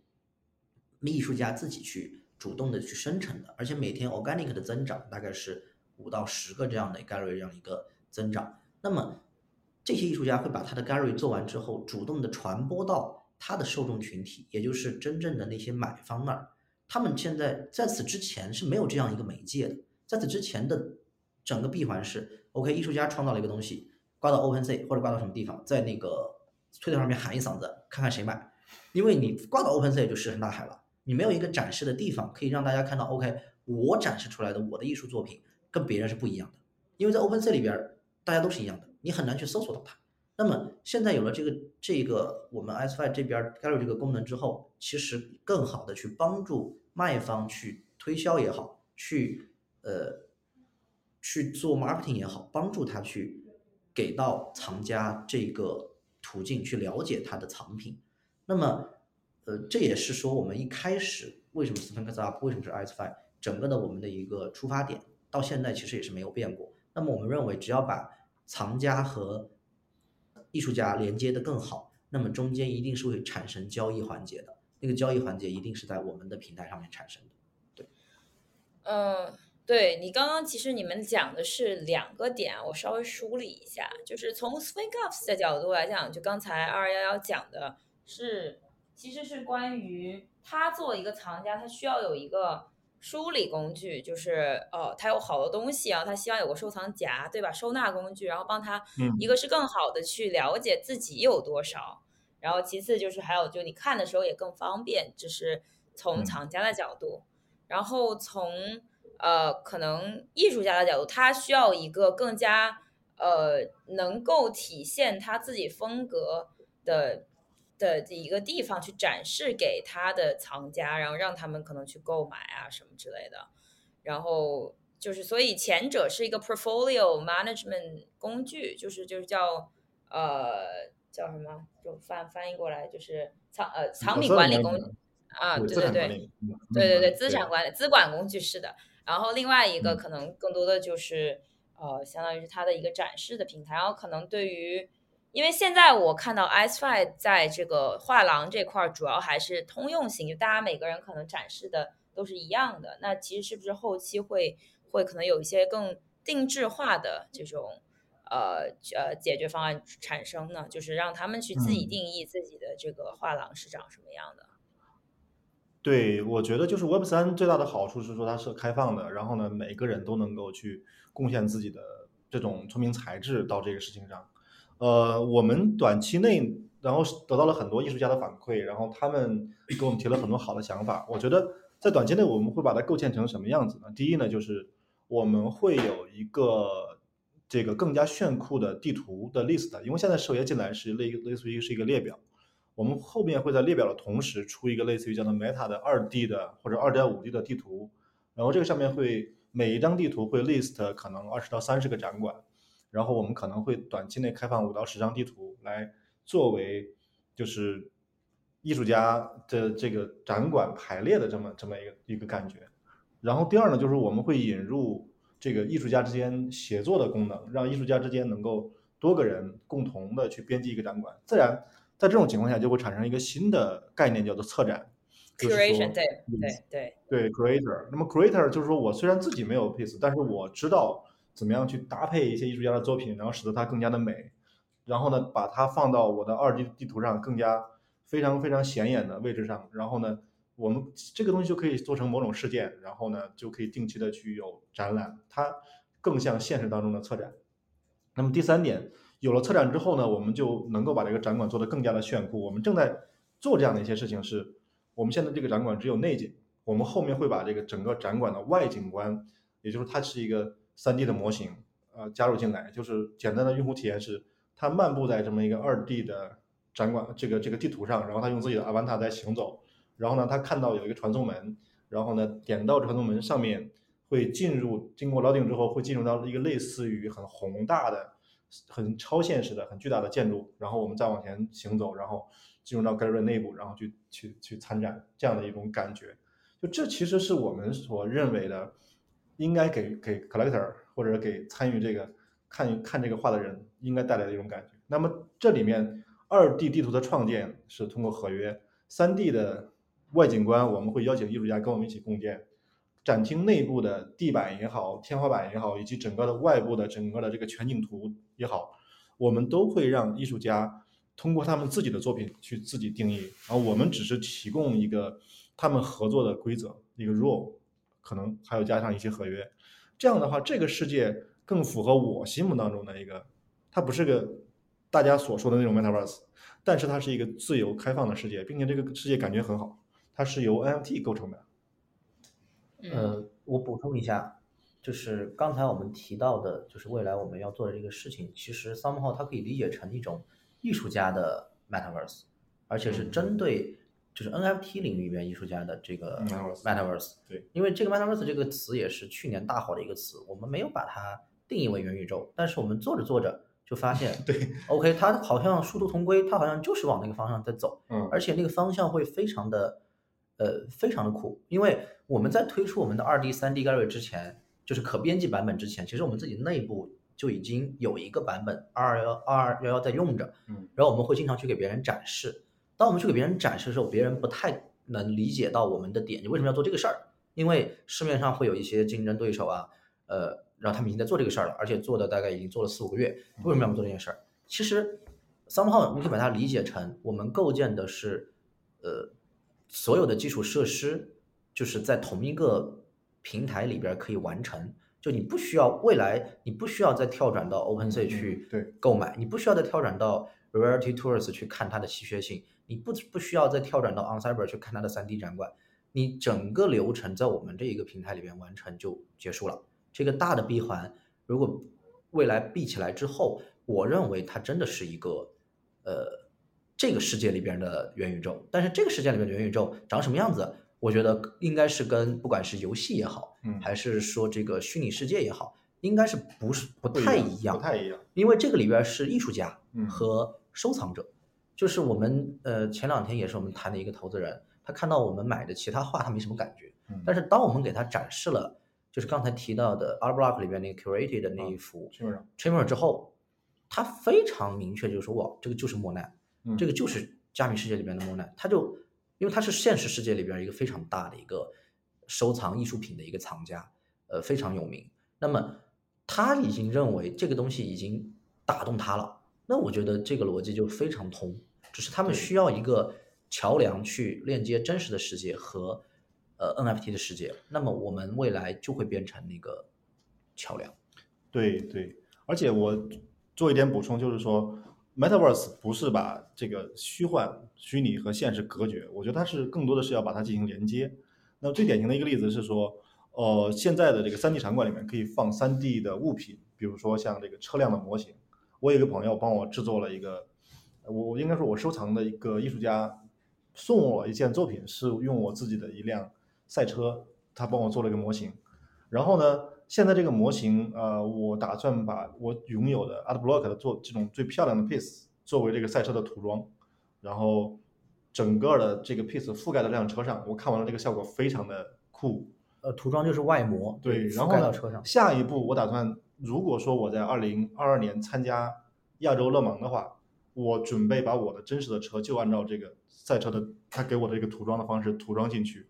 S4: 艺术家自己去主动的去生成的，而且每天 organic 的增长大概是五到十个这样的 gallery 这样一个增长。那么这些艺术家会把他的 gallery 做完之后，主动的传播到他的受众群体，也就是真正的那些买方那儿。他们现在在此之前是没有这样一个媒介的，在此之前的整个闭环是 OK，艺术家创造了一个东西，挂到 Open C 或者挂到什么地方，在那个推特上面喊一嗓子，看看谁买。因为你挂到 OpenSea 就石沉大海了，你没有一个展示的地方可以让大家看到 OK，我展示出来的我的艺术作品跟别人是不一样的。因为在 Open C 里边大家都是一样的，你很难去搜索到它。那么现在有了这个这个我们 S5 这边 Gallery 这个功能之后，其实更好的去帮助卖方去推销也好，去呃去做 marketing 也好，帮助他去给到藏家这个途径去了解他的藏品。那么呃这也是说我们一开始为什么 s p h i n x Up 为什么是 S5 整个的我们的一个出发点，到现在其实也是没有变过。那么我们认为只要把藏家和艺术家连接的更好，那么中间一定是会产生交易环节的。那个交易环节一定是在我们的平台上面产生的。对，
S1: 嗯，对你刚刚其实你们讲的是两个点，我稍微梳理一下，就是从 Swingups 的角度来讲，就刚才二幺幺讲的是，其实是关于他作为一个藏家，他需要有一个。梳理工具就是哦，他有好多东西啊，他希望有个收藏夹，对吧？收纳工具，然后帮他，一个是更好的去了解自己有多少，然后其次就是还有就你看的时候也更方便，就是从藏家的角度，然后从呃可能艺术家的角度，他需要一个更加呃能够体现他自己风格的。的一个地方去展示给他的藏家，然后让他们可能去购买啊什么之类的。然后就是，所以前者是一个 portfolio management 工具，就是就是叫呃叫什么，就翻翻译过来就是藏呃藏品管理工啊，对对对，对对对，资产管理资管工具是的。然后另外一个可能更多的就是呃，相当于是它的一个展示的平台，然后可能对于。因为现在我看到 S Five 在这个画廊这块儿，主要还是通用型，就大家每个人可能展示的都是一样的。那其实是不是后期会会可能有一些更定制化的这种呃呃解决方案产生呢？就是让他们去自己定义自己的这个画廊是长什么样的？
S3: 对，我觉得就是 Web 三最大的好处是说它是开放的，然后呢，每个人都能够去贡献自己的这种聪明才智到这个事情上。呃，我们短期内，然后得到了很多艺术家的反馈，然后他们给我们提了很多好的想法。我觉得在短期内我们会把它构建成什么样子呢？第一呢，就是我们会有一个这个更加炫酷的地图的 list，因为现在首页进来是类类似于是一个列表，我们后面会在列表的同时出一个类似于叫做 Meta 的二 D 的或者二点五 D 的地图，然后这个上面会每一张地图会 list 可能二十到三十个展馆。然后我们可能会短期内开放五到十张地图来作为就是艺术家的这个展馆排列的这么这么一个一个感觉。然后第二呢，就是我们会引入这个艺术家之间协作的功能，让艺术家之间能够多个人共同的去编辑一个展馆。自然在这种情况下就会产生一个新的概念，叫做策展。
S1: Curation，对对对
S3: 对，Creator。那么 Creator 就是说我虽然自己没有 piece，但是我知道。怎么样去搭配一些艺术家的作品，然后使得它更加的美，然后呢，把它放到我的二 D 地图上更加非常非常显眼的位置上，然后呢，我们这个东西就可以做成某种事件，然后呢，就可以定期的去有展览，它更像现实当中的策展。那么第三点，有了策展之后呢，我们就能够把这个展馆做得更加的炫酷。我们正在做这样的一些事情，是我们现在这个展馆只有内景，我们后面会把这个整个展馆的外景观，也就是它是一个。三 D 的模型，呃，加入进来，就是简单的用户体验是，他漫步在这么一个二 D 的展馆这个这个地图上，然后他用自己的阿凡达在行走，然后呢，他看到有一个传送门，然后呢，点到传送门上面会进入，经过 loading 之后会进入到一个类似于很宏大的、很超现实的、很巨大的建筑，然后我们再往前行走，然后进入到 gallery 内部，然后去去去参展这样的一种感觉，就这其实是我们所认为的。应该给给 collector 或者给参与这个看看这个画的人应该带来的一种感觉。那么这里面二 D 地图的创建是通过合约，三 D 的外景观我们会邀请艺术家跟我们一起共建，展厅内部的地板也好，天花板也好，以及整个的外部的整个的这个全景图也好，我们都会让艺术家通过他们自己的作品去自己定义，然后我们只是提供一个他们合作的规则，一个 rule，可能还有加上一些合约。这样的话，这个世界更符合我心目当中的一个，它不是个大家所说的那种 metaverse，但是它是一个自由开放的世界，并且这个世界感觉很好，它是由 NFT 构成的。
S1: 嗯
S4: 呃，我补充一下，就是刚才我们提到的，就是未来我们要做的这个事情，其实 somehow 它可以理解成一种艺术家的 metaverse，而且是针对就是 NFT 领域里面艺术家的这个
S3: metaverse。对，
S4: 因为这个 metaverse 这个词也是去年大火的一个词，我们没有把它定义为元宇宙，但是我们做着做着就发现 <laughs>
S3: 对
S4: ，，OK，它好像殊途同归，它好像就是往那个方向在走。
S3: 嗯
S4: 而且那个方向会非常的，呃，非常的酷，因为我们在推出我们的二 D、三 D Gallery 之前，就是可编辑版本之前，其实我们自己内部就已经有一个版本二二幺二二幺幺在用着，
S3: 嗯，
S4: 然后我们会经常去给别人展示。当我们去给别人展示的时候，别人不太能理解到我们的点，你为什么要做这个事儿？因为市面上会有一些竞争对手啊，呃，然后他们已经在做这个事儿了，而且做的大概已经做了四五个月，为什么要做这件事儿？其实 somehow 你可以把它理解成我们构建的是，呃，所有的基础设施就是在同一个平台里边可以完成。就你不需要未来，你不需要再跳转到 OpenSea
S3: 嗯
S4: 去
S3: 对
S4: 购买，你不需要再跳转到 Reality Tours 去看它的稀缺性，你不不需要再跳转到 OnCyber 去看它的 3D 展馆，你整个流程在我们这一个平台里边完成就结束了。这个大的闭环，如果未来闭起来之后，我认为它真的是一个呃这个世界里边的元宇宙。但是这个世界里边的元宇宙长什么样子，我觉得应该是跟不管是游戏也好，
S3: 嗯
S4: 还是说这个虚拟世界也好，应该是不是不
S3: 不
S4: 太一样，
S3: 不太一样。
S4: 因为这个里边是艺术家
S3: 嗯
S4: 和收藏者，就是我们呃前两天也是我们谈的一个投资人，他看到我们买的其他画他没什么感觉，
S3: 嗯
S4: 但是当我们给他展示了就是刚才提到的 Art Block 里边那个 curated 的那一幅，Trimmer 之后，他非常明确就是说哇，这个就是莫奈，
S3: 嗯
S4: 这个就是加密世界里边的莫奈，他就因为他是现实世界里边一个非常大的一个收藏艺术品的一个藏家，呃，非常有名。那么他已经认为这个东西已经打动他了，那我觉得这个逻辑就非常通，只是他们需要一个桥梁去链接真实的世界和呃 NFT 的世界，那么我们未来就会变成那个桥梁。
S3: 对对，而且我做一点补充，就是说，Metaverse 不是把这个虚幻、虚拟和现实隔绝，我觉得它是更多的是要把它进行连接。那最典型的一个例子是说，呃，现在的这个 3D 场馆里面可以放 3D 的物品，比如说像这个车辆的模型。我有一个朋友帮我制作了一个，我我应该说我收藏的一个艺术家送我一件作品，是用我自己的一辆赛车，他帮我做了一个模型。然后呢，现在这个模型，呃，我打算把我拥有的 Art Block 的做这种最漂亮的 piece 作为这个赛车的涂装，然后整个的这个 piece 覆盖在这辆车上。我看完了这个效果非常的酷，
S4: 呃，涂装就是外膜，
S3: 对，然后呢
S4: 盖到车上，。
S3: 下一步我打算，如果说我在二零二二年参加亚洲勒芒的话，我准备把我的真实的车就按照这个赛车的他给我的这个涂装的方式涂装进去，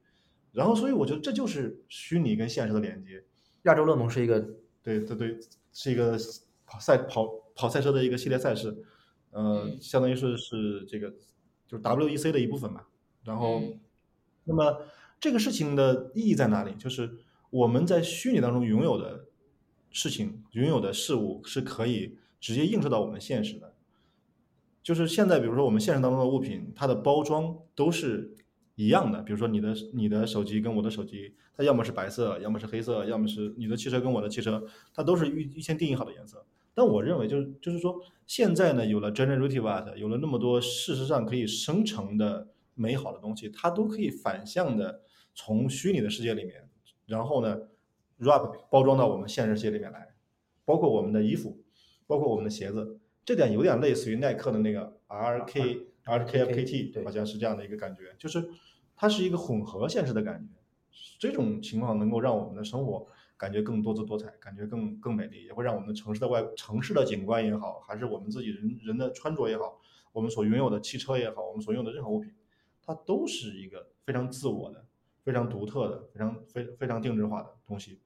S3: 然后所以我觉得这就是虚拟跟现实的连接。
S4: 亚洲勒芒是一个
S3: 对对对，是一个跑赛跑跑赛车的一个系列赛事，呃，
S1: 嗯
S3: 相当于是是这个就是 WEC 的一部分嘛。然后，
S1: 嗯
S3: 那么这个事情的意义在哪里？就是我们在虚拟当中拥有的事情、拥有的事物是可以直接映射到我们现实的。就是现在，比如说我们现实当中的物品，它的包装都是一样的。比如说你的你的手机跟我的手机，它要么是白色，要么是黑色，要么是你的汽车跟我的汽车，它都是预预先定义好的颜色。但我认为就是就是说，现在呢有了 generative art，有了那么多事实上可以生成的美好的东西，它都可以反向的从虚拟的世界里面，然后呢 wrap 包装到我们现实世界里面来，包括我们的衣服，包括我们的鞋子。这点有点类似于耐克的那个 RK RKFKT，
S4: 对
S3: 好像是这样的一个感觉，就是它是一个混合现实的感觉。这种情况能够让我们的生活感觉更多姿多彩，感觉更更美丽，也会让我们的城市的外城市的景观也好，还是我们自己人人的穿着也好，我我们所拥有的汽车也好，我们所拥有的任何物品，它都是一个非常自我的、非常独特的、非常非非常定制化的东西，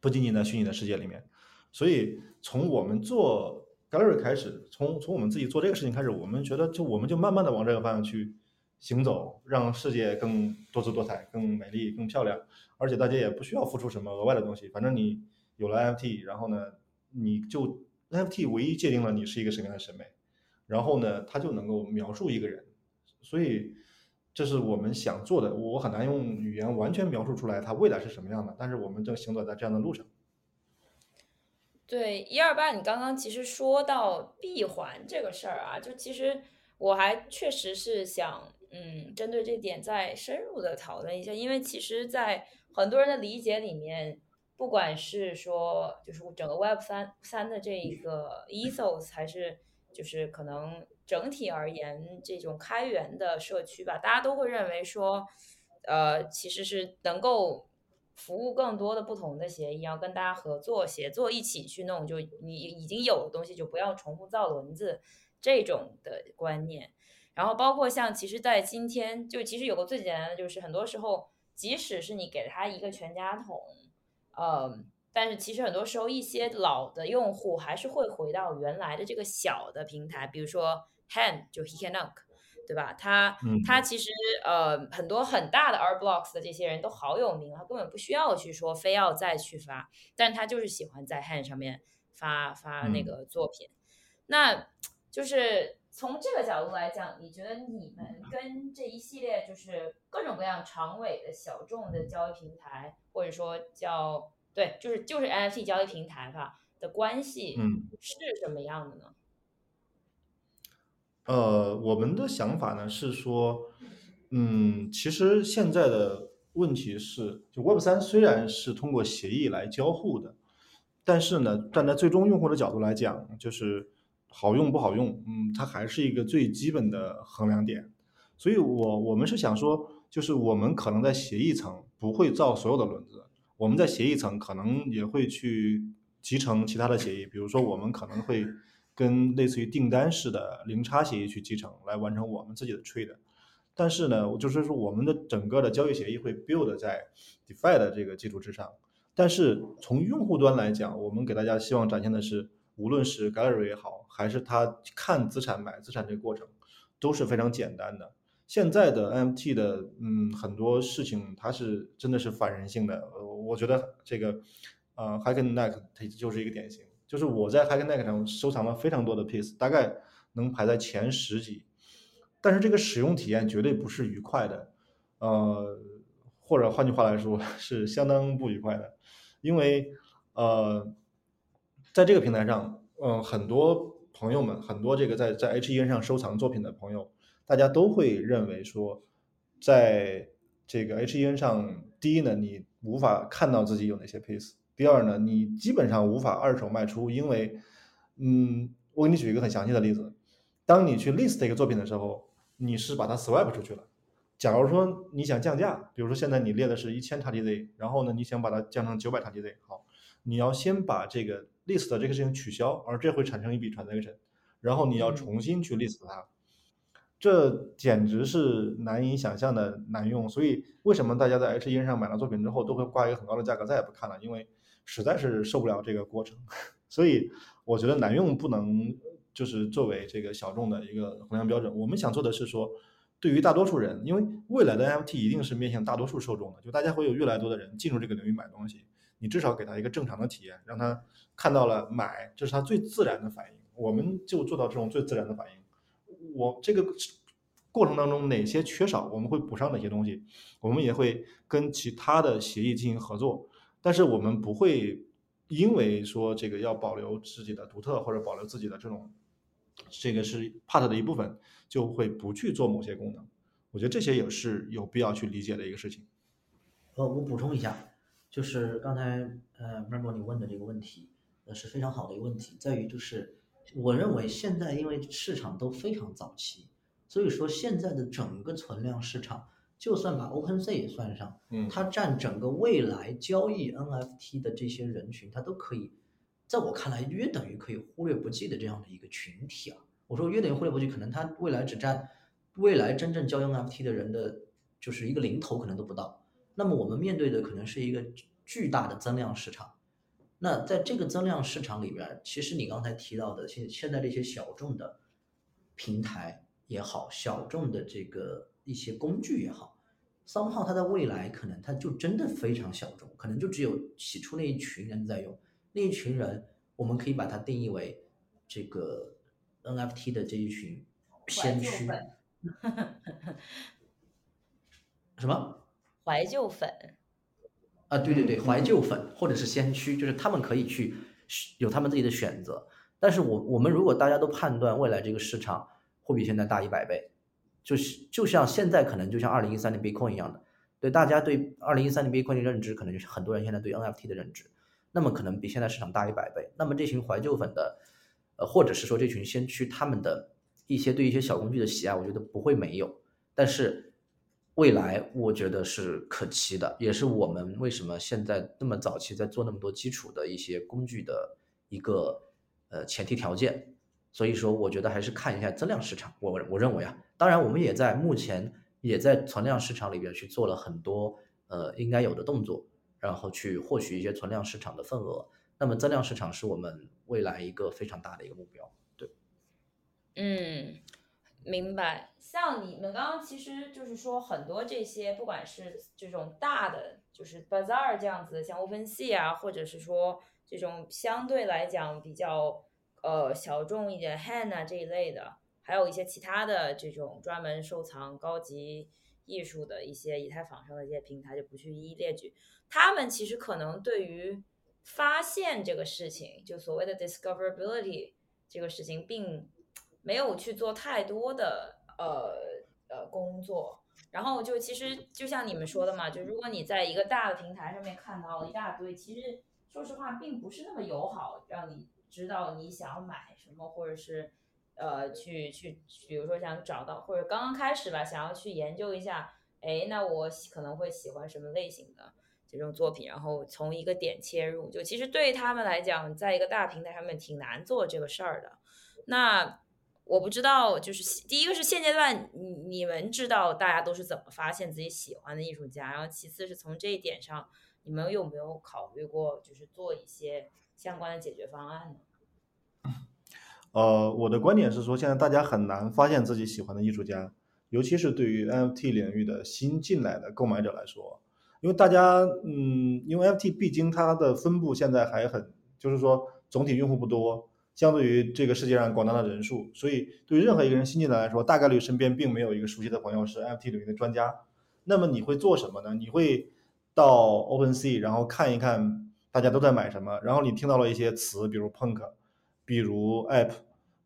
S3: 不仅仅在虚拟的世界里面。所以从我们做 Gallery 开始，从从我们自己做这个事情开始，我们觉得就我们就慢慢的往这个方向去行走，让世界更多姿多彩、更美丽、更漂亮，而且大家也不需要付出什么额外的东西，反正你有了 NFT，然后呢，你就 NFT 唯一界定了你是一个什么样的审美，然后呢，它就能够描述一个人，所以这是我们想做的。我很难用语言完全描述出来它未来是什么样的，但是我们正行走在这样的路上。
S1: 对一二八，你刚刚其实说到闭环这个事儿啊，就其实我还确实是想，嗯，针对这点再深入的讨论一下，因为其实，在很多人的理解里面，不管是说就是整个 Web 三三的这一个 ethos，还是就是可能整体而言这种开源的社区吧，大家都会认为说，呃，其实是能够。服务更多的不同的协议，要跟大家合作协作一起去弄，就你已经有的东西就不要重复造轮子这种的观念。然后包括像其实，在今天就其实有个最简单的，就是很多时候即使是你给他一个全家桶，呃，但是其实很多时候一些老的用户还是会回到原来的这个小的平台，比如说 Hand 就 He Can Knock。对吧？他他其实呃很多很大的 Art Blocks 的这些人都好有名，他根本不需要去说非要再去发，但他就是喜欢在 Hand 上面发发那个作品。那就是从这个角度来讲，你觉得你们跟这一系列就是各种各样长尾的小众的交易平台，或者说叫对，就是就是 NFT 交易平台吧的关系嗯是什么样的呢？
S3: 呃，我们的想法呢是说，嗯，其实现在的问题是，就 Web 三虽然是通过协议来交互的，但是呢，站在最终用户的角度来讲，就是好用不好用，嗯，它还是一个最基本的衡量点。所以，我我们是想说，就是我们可能在协议层不会造所有的轮子，我们在协议层可能也会去集成其他的协议，比如说我们可能会。跟类似于订单式的零差协议去集成来完成我们自己的 trade，但是呢，就是说我们的整个的交易协议会 build 在 DeFi 的这个基础之上。但是从用户端来讲，我们给大家希望展现的是，无论是 Gallery 也好，还是他看资产买资产这个过程，都是非常简单的。现在的 NFT 的嗯很多事情，它是真的是反人性的。我觉得这个呃 h a k e n Neck 它就是一个典型。就是我在 HackNeck 上收藏了非常多的 piece，大概能排在前十几，但是这个使用体验绝对不是愉快的，呃，或者换句话来说 <laughs> 是相当不愉快的，因为呃，在这个平台上，嗯，很多朋友们，很多这个在在 HEN 上收藏作品的朋友，大家都会认为说，在这个 HEN 上，第一呢，你无法看到自己有哪些 piece。第二呢，你基本上无法二手卖出，因为，嗯，我给你举一个很详细的例子，当你去 list 一个作品的时候，你是把它 swipe 出去了。假如说你想降价，比如说现在你列的是一千 XTZ，然后呢，你想把它降成九百 XTZ，好，你要先把这个 list 这个事情取消，而这会产生一笔 transaction，然后你要重新去 list 它。这简直是难以想象的难用，所以为什么大家在 H 一上买了作品之后都会挂一个很高的价格再也不看了？因为实在是受不了这个过程。<laughs> 所以我觉得难用不能就是作为这个小众的一个衡量标准。我们想做的是说，对于大多数人，因为未来的 NFT 一定是面向大多数受众的，就大家会有越来越多的人进入这个领域买东西，你至少给他一个正常的体验，让他看到了买，这是他最自然的反应。我们就做到这种最自然的反应。我这个过程当中哪些缺少，我们会补上哪些东西，我们也会跟其他的协议进行合作，但是我们不会因为说这个要保留自己的独特或者保留自己的这种，这个是 part 的一部分，就会不去做某些功能。我觉得这些也是有必要去理解的一个事情。
S4: 呃，我补充一下，就是刚才呃 m a r b o 你问的这个问题，呃是非常好的一个问题，在于就是。我认为现在因为市场都非常早期，所以说现在的整个存量市场，就算把 OpenSea 也算上，
S3: 嗯，
S4: 它占整个未来交易 NFT 的这些人群，它都可以，在我看来约等于可以忽略不计的这样的一个群体啊。我说约等于忽略不计，可能它未来只占未来真正交易 NFT 的人的就是一个零头，可能都不到。那么我们面对的可能是一个巨大的增量市场。那在这个增量市场里边，其实你刚才提到的现现在这些小众的平台也好，小众的这个一些工具也好，somehow 它在未来可能它就真的非常小众，可能就只有起初那一群人在用，那一群人我们可以把它定义为这个 NFT 的这一群先驱。<laughs> 什么？
S1: 怀旧粉？
S4: 啊，对对对，怀旧粉或者是先驱，就是他们可以去有他们自己的选择。但是我我们如果大家都判断未来这个市场会比现在大一百倍，就是就像现在可能就像二零一三年 Bitcoin 一样的，对大家对二零一三年 Bitcoin 的认知，可能就是很多人现在对 NFT 的认知，那么可能比现在市场大一百倍。那么这群怀旧粉的，呃，或者是说这群先驱他们的一些对一些小工具的喜爱，我觉得不会没有，但是。未来我觉得是可期的，也是我们为什么现在那么早期在做那么多基础的一些工具的一个呃前提条件。所以说，我觉得还是看一下增量市场。我我认为啊，当然我们也在目前也在存量市场里边去做了很多呃应该有的动作，然后去获取一些存量市场的份额。那么增量市场是我们未来一个非常大的一个目标。对，
S1: 嗯。明白，像你们刚刚其实就是说很多这些，不管是这种大的，就是 Bazaar 这样子，像 OpenSea 啊，或者是说这种相对来讲比较呃小众一点 Hand 啊这一类的，还有一些其他的这种专门收藏高级艺术的一些以太坊上的这些平台，就不去一一列举。他们其实可能对于发现这个事情，就所谓的 discoverability 这个事情，并。没有去做太多的呃呃工作，然后就其实就像你们说的嘛，就如果你在一个大的平台上面看到了一大堆，其实说实话并不是那么友好，让你知道你想要买什么，或者是呃去去，比如说想找到或者刚刚开始吧，想要去研究一下，哎，那我可能会喜欢什么类型的这种作品，然后从一个点切入，就其实对他们来讲，在一个大平台上面挺难做这个事儿的，那。我不知道，就是第一个是现阶段，你你们知道大家都是怎么发现自己喜欢的艺术家，然后其次是从这一点上，你们有没有考虑过，就是做一些相关的解决方案呢？<coughs>
S3: 呃，我的观点是说，现在大家很难发现自己喜欢的艺术家，尤其是对于 NFT 领域的新进来的购买者来说，因为大家，嗯，因为 NFT 毕竟它的分布现在还很，就是说总体用户不多。相对于这个世界上广大的人数，所以对于任何一个人新进来来说，大概率身边并没有一个熟悉的朋友是 NFT 领域的专家。那么你会做什么呢？你会到 OpenSea，然后看一看大家都在买什么，然后你听到了一些词，比如 Punk，比如 App，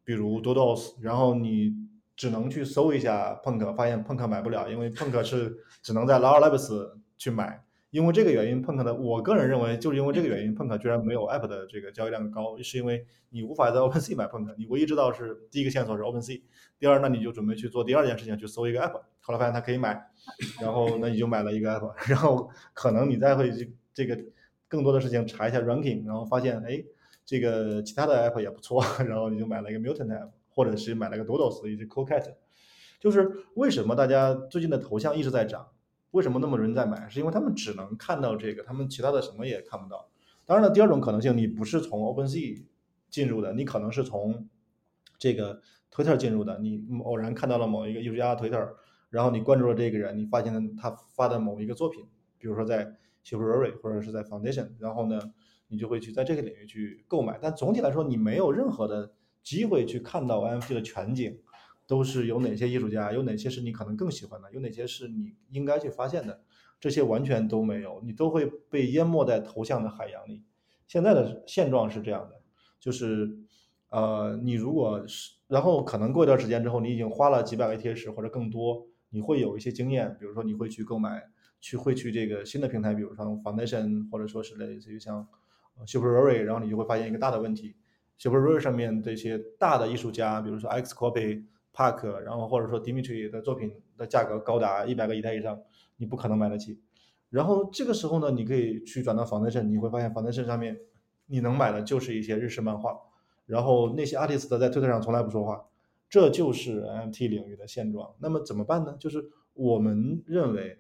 S3: 比如 Dodos，然后你只能去搜一下 Punk，发现 Punk 买不了，因为 Punk 是只能在 l a r Labs 去买。因为这个原因，Punk 的，我个人认为就是因为这个原因，Punk 居然没有 App 的这个交易量高，是因为你无法在 <laughs> OpenSea 买 Punk，你唯一知道是第一个线索是 OpenSea，第二，那你就准备去做第二件事情，去搜一个 App，后来发现它可以买，然后那你就买了一个 App，然后可能你再会这这个更多的事情查一下 Ranking，然后发现哎这个其他的 App 也不错，<laughs> 然后你就买了一个 Mutant App，或者是买了个 Dodos 以及 CoolCat，就是为什么大家最近的头像一直在涨？为什么那么多人在买？是因为他们只能看到这个，他们其他的什么也看不到。当然了，第二种可能性，你不是从 OpenSea 进入的，你可能是从这个 Twitter 进入的。你偶然看到了某一个艺术家的 Twitter，然后你关注了这个人，你发现他发的某一个作品，比如说在 Superry 或者是在 Foundation，然后呢，你就会去在这个领域去购买。但总体来说，你没有任何的机会去看到 NFT 的全景。都是有哪些艺术家，有哪些是你可能更喜欢的，有哪些是你应该去发现的，这些完全都没有，你都会被淹没在头像的海洋里。现在的现状是这样的，就是，呃，你如果是，然后可能过一段时间之后，你已经花了几百个贴士或者更多，你会有一些经验，比如说你会去购买，去会去这个新的平台，比如说 Foundation，或者说是类似于像 Superry，然后你就会发现一个大的问题，Superry 上面这些大的艺术家，比如说 X Copy。Park，然后或者说 Dimitri 的作品的价格高达一百个以太以上，你不可能买得起。然后这个时候呢，你可以去转到 Foundation，你会发现 Foundation 上面你能买的就是一些日式漫画。然后那些 artist 在推特上从来不说话，这就是 NFT 领域的现状。那么怎么办呢？就是我们认为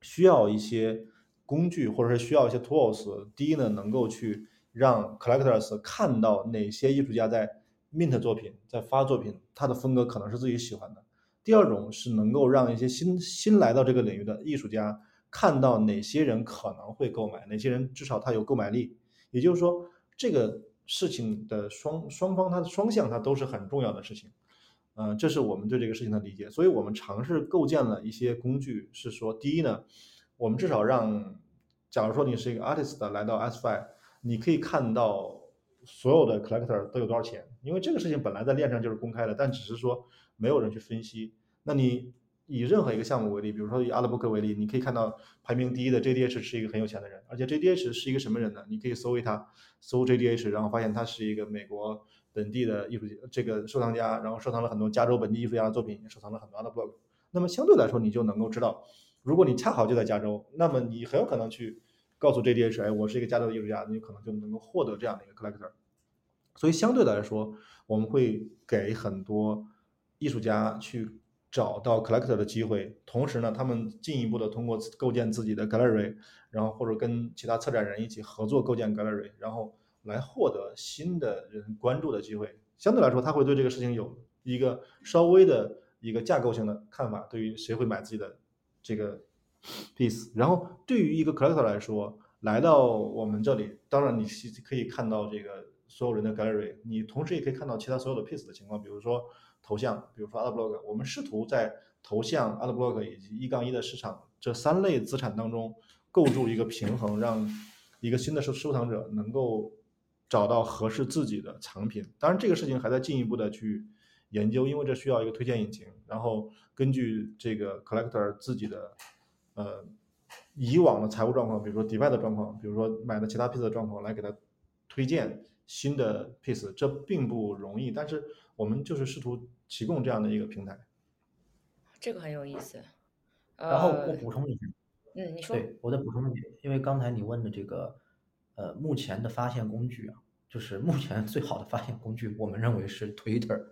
S3: 需要一些工具，或者是需要一些 tools。第一呢，能够去让 collectors 看到哪些艺术家在 mint 作品，在发作品，他的风格可能是自己喜欢的。第二种是能够让一些新新来到这个领域的艺术家看到哪些人可能会购买，哪些人至少他有购买力。也就是说，这个事情的双双方它的双向，它都是很重要的事情。嗯，这是我们对这个事情的理解，所以我们尝试构建了一些工具，是说，第一呢，我们至少让，假如说你是一个 artist 来到 s f i 你可以看到所有的 collector 都有多少钱，因为这个事情本来在链上就是公开的，但只是说没有人去分析。那你以任何一个项目为例，比如说以 Artbook 为例，你可以看到排名第一的 JDH 是一个很有钱的人，而且 JDH 是一个什么人呢？你可以搜一他，搜 JDH，然后发现他是一个美国。本地的艺术这个收藏家，然后收藏了很多加州本地艺术家的作品，也收藏了很多的 blog。那么相对来说，你就能够知道，如果你恰好就在加州，那么你很有可能去告诉 JDH，哎，我是一个加州的艺术家，你可能就能够获得这样的一个 collector。所以相对来说，我们会给很多艺术家去找到 collector 的机会，同时呢，他们进一步的通过构建自己的 gallery，然后或者跟其他策展人一起合作构建 gallery，然后。来获得新的人关注的机会，相对来说，他会对这个事情有一个稍微的一个架构性的看法。对于谁会买自己的这个 piece，然后对于一个 collector 来说，来到我们这里，当然你可以看到这个所有人的 gallery，你同时也可以看到其他所有的 piece 的情况，比如说头像，比如说 art block。我们试图在头像、art block 以及一杠一的市场这三类资产当中构筑一个平衡，让一个新的收收藏者能够。找到合适自己的藏品，当然这个事情还在进一步的去研究，因为这需要一个推荐引擎，然后根据这个 collector 自己的呃以往的财务状况，比如说迪拜的状况，比如说买的其他 piece 的状况，来给他推荐新的 piece，这并不容易，但是我们就是试图提供这样的一个平台。
S1: 这个很有意思。
S4: 然后我补充一下，
S1: 嗯，你说。
S4: 对，我再补充一点，因为刚才你问的这个。呃，目前的发现工具啊，就是目前最好的发现工具，我们认为是 Twitter，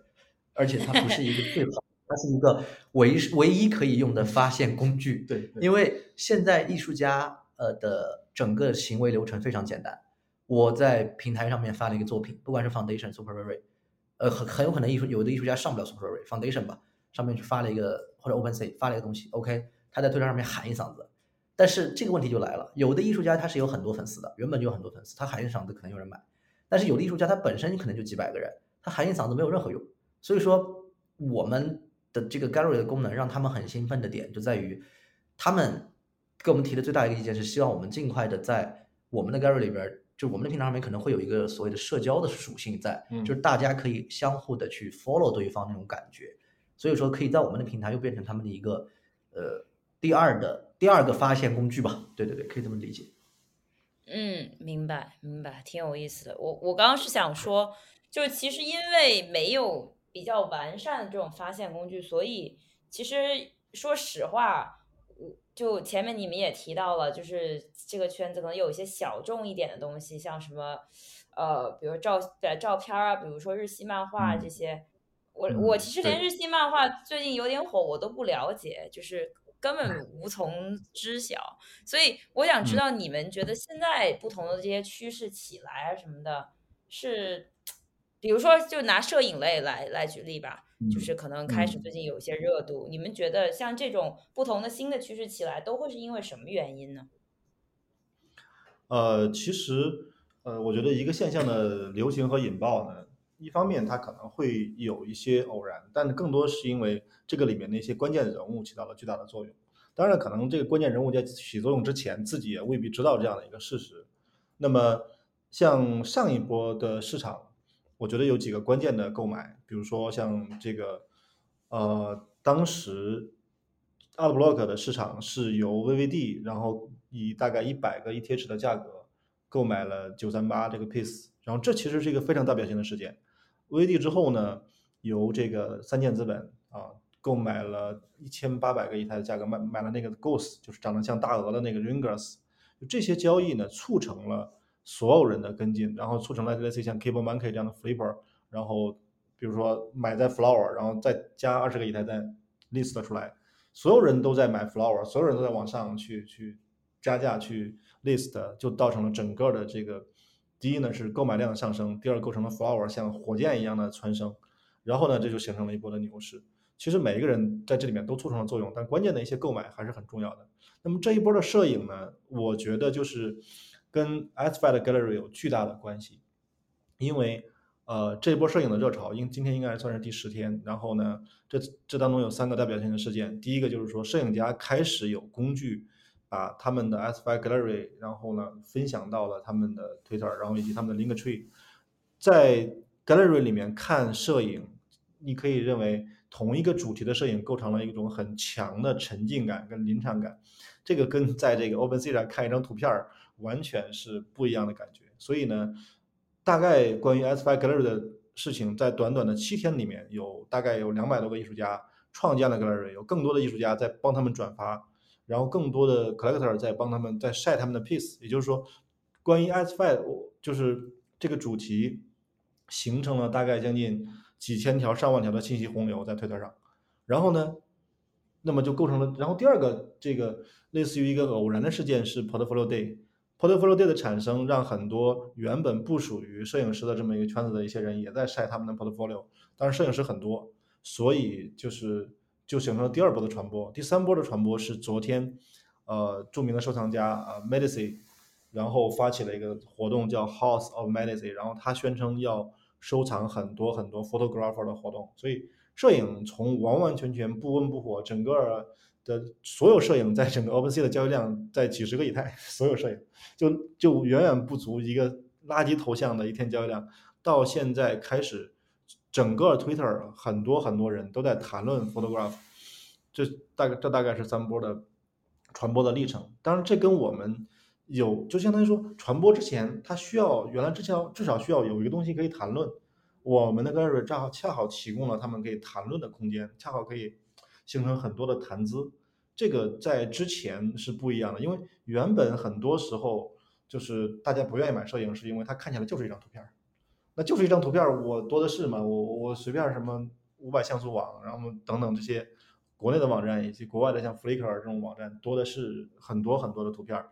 S4: 而且它不是一个最好，它是一个唯唯一可以用的发现工具。
S3: 对，
S4: 因为现在艺术家呃的整个行为流程非常简单，我在平台上面发了一个作品，不管是 Foundation、Super Rare，呃，很很有可能艺术有的艺术家上不了 Super Rare，Foundation 吧，上面去发了一个或者 OpenSea 发了一个东西，OK，他在推特上面喊一嗓子。但是这个问题就来了，有的艺术家他是有很多粉丝的，原本就有很多粉丝，他喊一嗓子可能有人买。但是有的艺术家他本身可能就几百个人，他喊一嗓子没有任何用。所以说我们的这个 gallery 的功能让他们很兴奋的点就在于，他们给我们提的最大一个意见是希望我们尽快的在我们的 gallery 里边，就我们的平台上面可能会有一个所谓的社交的属性在，就是大家可以相互的去 follow 对方那种感觉。所以说可以在我们的平台又变成他们的一个呃第二的。第二个发现工具吧，对对对，可以这么理解。
S1: 嗯，明白明白，挺有意思的。我我刚刚是想说，就是其实因为没有比较完善的这种发现工具，所以其实说实话，我就前面你们也提到了，就是这个圈子可能有一些小众一点的东西，像什么呃，比如照呃照片啊，比如说日系漫画这些。我我其实连日系漫画最近有点火，我都不了解，就是。根本无从知晓，所以我想知道你们觉得现在不同的这些趋势起来啊什么的，是，比如说就拿摄影类来来举例吧，就是可能开始最近有一些热度，你们觉得像这种不同的新的趋势起来，都会是因为什么原因呢？
S3: 呃，其实呃，我觉得一个现象的流行和引爆呢。一方面，它可能会有一些偶然，但更多是因为这个里面的一些关键人物起到了巨大的作用。当然，可能这个关键人物在起作用之前，自己也未必知道这样的一个事实。那么，像上一波的市场，我觉得有几个关键的购买，比如说像这个，呃，当时 Art Block 的市场是由 VVD，然后以大概一百个 ETH 的价格购买了九三八这个 piece，然后这其实是一个非常代表性的事件。VD 之后呢，由这个三箭资本啊购买了一千八百个以太的价格买买了那个 Ghost，就是长得像大鹅的那个 Ringers。就这些交易呢，促成了所有人的跟进，然后促成了类似于像 Cable Monkey 这样的 Flipper，然后比如说买在 Flower，然后再加二十个以太再 list 出来，所有人都在买 Flower，所有人都在往上去去加价去 list，就造成了整个的这个第一呢是购买量的上升，第二构成了 Flower 像火箭一样的蹿升，然后呢这就形成了一波的牛市。其实每一个人在这里面都促成了作用，但关键的一些购买还是很重要的。那么这一波的摄影呢，我觉得就是跟 s f i 的 Gallery 有巨大的关系，因为呃这一波摄影的热潮，因今天应该算是第十天，然后呢，这这当中有三个代表性的事件，第一个就是说摄影家开始有工具把他们的 S5 Gallery，然后呢分享到了他们的 Twitter，然后以及他们的 Linktree，在 Gallery 里面看摄影，你可以认为。同一个主题的摄影构成了一种很强的沉浸感跟临场感，这个跟在这个 OpenSea 上看一张图片儿完全是不一样的感觉。所以呢，大概关于 S5 Gallery 的事情，在短短的七天里面，有大概有两百多个艺术家创建了 Gallery，有更多的艺术家在帮他们转发，然后更多的 Collector 在帮他们在晒他们的 piece。也就是说，关于 S5 就是这个主题形成了大概将近。几千条、上万条的信息洪流在推特上，然后呢，那么就构成了。然后第二个，这个类似于一个偶然的事件是 Portfolio Day。Portfolio Day 的产生，让很多原本不属于摄影师的这么一个圈子的一些人也在晒他们的 Portfolio。当然，摄影师很多，所以就是就形成了第二波的传播。第三波的传播是昨天，呃，著名的收藏家啊 Medici，然后发起了一个活动叫 House of Medici，然后他宣称要。收藏很多很多 photographer 的活动，所以摄影从完完全全不温不火，整个的所有摄影在整个 OpenSea 的交易量在几十个以太，<laughs> 所有摄影就就远远不足一个垃圾头像的一天交易量。到现在开始，整个 Twitter 很多很多人都在谈论 photograph，这大概这大概是三波的传播的历程。当然，这跟我们。有，就相当于说传播之前，它需要原来之前至少需要有一个东西可以谈论。我们的 gallery 正好恰好提供了他们可以谈论的空间，恰好可以形成很多的谈资。这个在之前是不一样的，因为原本很多时候就是大家不愿意买摄影，是因为它看起来就是一张图片，那就是一张图片，我多的是嘛，我我随便什么五百像素网，然后等等这些国内的网站以及国外的像 Flickr 这种网站多的是很多很多的图片。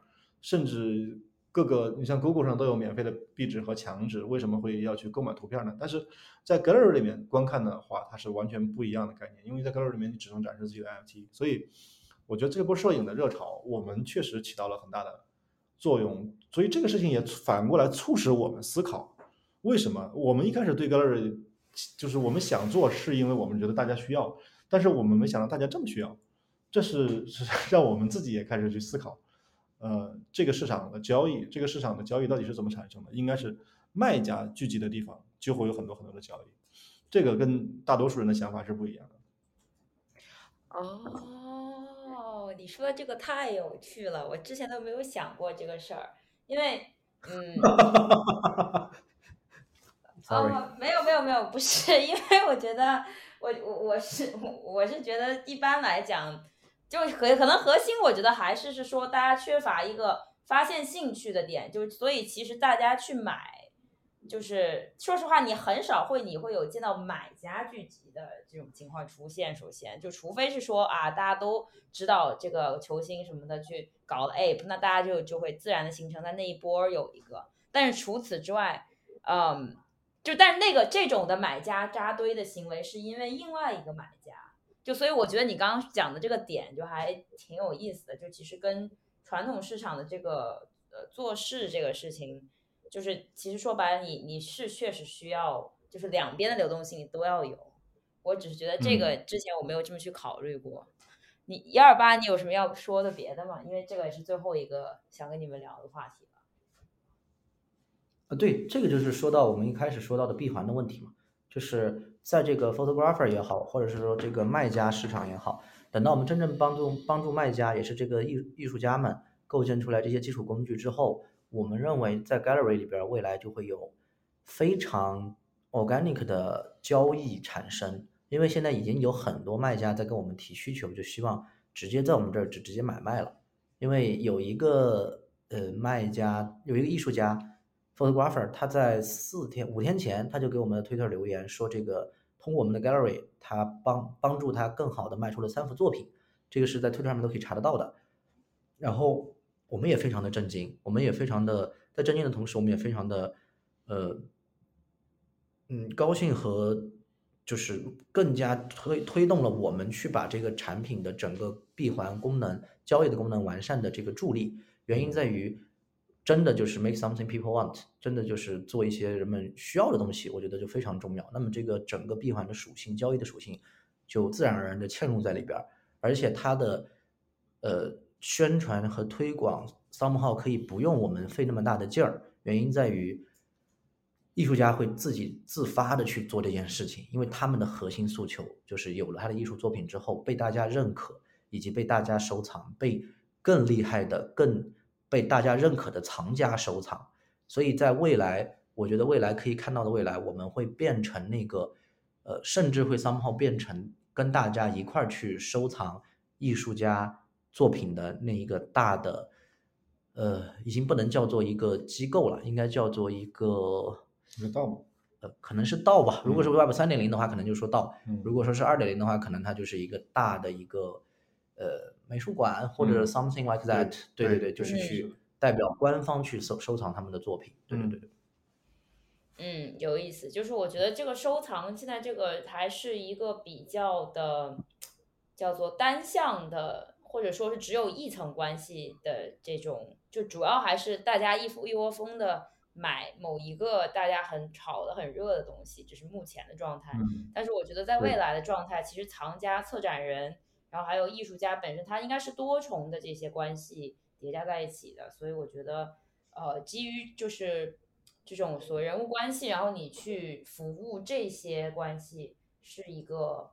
S3: 甚至各个，你像 Google 上都有免费的壁纸和墙纸，为什么会要去购买图片呢？但是在 Gallery 里面观看的话，它是完全不一样的概念，因为在 Gallery 里面你只能展示自己的 NFT。所以我觉得这波摄影的热潮，我们确实起到了很大的作用。所以这个事情也反过来促使我们思考，为什么我们一开始对 Gallery 就是我们想做，是因为我们觉得大家需要，但是我们没想到大家这么需要，这是是让我们自己也开始去思考。呃，这个市场的交易，这个市场的交易到底是怎么产生的？应该是卖家聚集的地方就会有很多很多的交易，这个跟大多数人的想法是不一样的。
S1: 哦，你说这个太有趣了，我之前都没有想过这个事儿，因为，嗯，<laughs> 哦，没有没有没有，不是，<laughs> 因为我觉得我我我是我是觉得一般来讲。就可可能核心，我觉得还是是说大家缺乏一个发现兴趣的点，就所以其实大家去买，就是说实话，你很少会你会有见到买家聚集的这种情况出现。首先，就除非是说啊，大家都知道这个球星什么的去搞了 app，那大家就就会自然的形成在那一波有一个。但是除此之外，嗯，就但是那个这种的买家扎堆的行为，是因为另外一个买家。就所以我觉得你刚刚讲的这个点就还挺有意思的，就其实跟传统市场的这个呃做事这个事情，就是其实说白了，你你是确实需要，就是两边的流动性你都要有。我只是觉得这个之前我没有这么去考虑过。你一二八，你有什么要说的别的吗？因为这个也是最后一个想跟你们聊的话题了。
S4: 啊，对，这个就是说到我们一开始说到的闭环的问题嘛。就是在这个 photographer 也好，或者是说这个卖家市场也好，等到我们真正帮助帮助卖家，也是这个艺艺术家们构建出来这些基础工具之后，我们认为在 gallery 里边未来就会有非常 organic 的交易产生，因为现在已经有很多卖家在跟我们提需求，就希望直接在我们这儿直直接买卖了，因为有一个呃卖家有一个艺术家。photographer，他在四天五天前他就给我们的推特留言说，这个通过我们的 gallery，他帮帮助他更好的卖出了三幅作品，这个是在推特上面都可以查得到的。然后我们也非常的震惊，我们也非常的在震惊的同时，我们也非常的呃嗯高兴和就是更加推推动了我们去把这个产品的整个闭环功能、交易的功能完善的这个助力。原因在于。真的就是 make something people want，真的就是做一些人们需要的东西，我觉得就非常重要。那么这个整个闭环的属性、交易的属性，就自然而然的嵌入在里边儿，而且它的呃宣传和推广，somehow 可以不用我们费那么大的劲儿。原因在于，艺术家会自己自发的去做这件事情，因为他们的核心诉求就是有了他的艺术作品之后被大家认可，以及被大家收藏，被更厉害的更。被大家认可的藏家收藏，所以在未来，我觉得未来可以看到的未来，我们会变成那个，呃，甚至会 somehow 变成跟大家一块儿去收藏艺术家作品的那一个大的，呃，已经不能叫做一个机构了，应该叫做一个
S3: 一个道吗？
S4: 呃，可能是道吧。如果是 Web 三点零的话，可能就说道；如果说是二点零的话，可能它就是一个大的一个，呃。美术馆或者 something like that，对对对，就是去代表官方去收收藏他们的作品，对对对。
S1: 嗯，有意思，就是我觉得这个收藏现在这个还是一个比较的叫做单向的，或者说是只有一层关系的这种，就主要还是大家一一窝蜂的买某一个大家很炒的很热的东西，这是目前的状态。但是我觉得在未来的状态，其实藏家、策展人。然后还有艺术家本身，它应该是多重的这些关系叠加在一起的，所以我觉得，呃，基于就是这种所谓人物关系，然后你去服务这些关系，是一个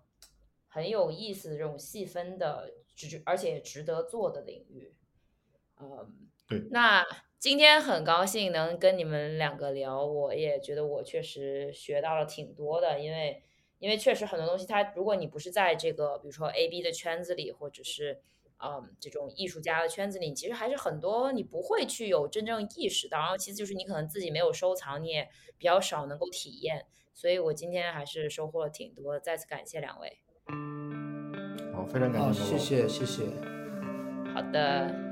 S1: 很有意思的这种细分的，值而且值得做的领域。嗯，
S3: 对。
S1: 那今天很高兴能跟你们两个聊，我也觉得我确实学到了挺多的，因为。因为确实很多东西，它如果你不是在这个比如说 A B 的圈子里，或者是嗯这种艺术家的圈子里，其实还是很多你不会去有真正意识到。然后其次就是你可能自己没有收藏，你也比较少能够体验。所以我今天还是收获了挺多，再次感谢两位。
S3: 好，非常感
S4: 谢，谢谢谢谢。
S1: 好的。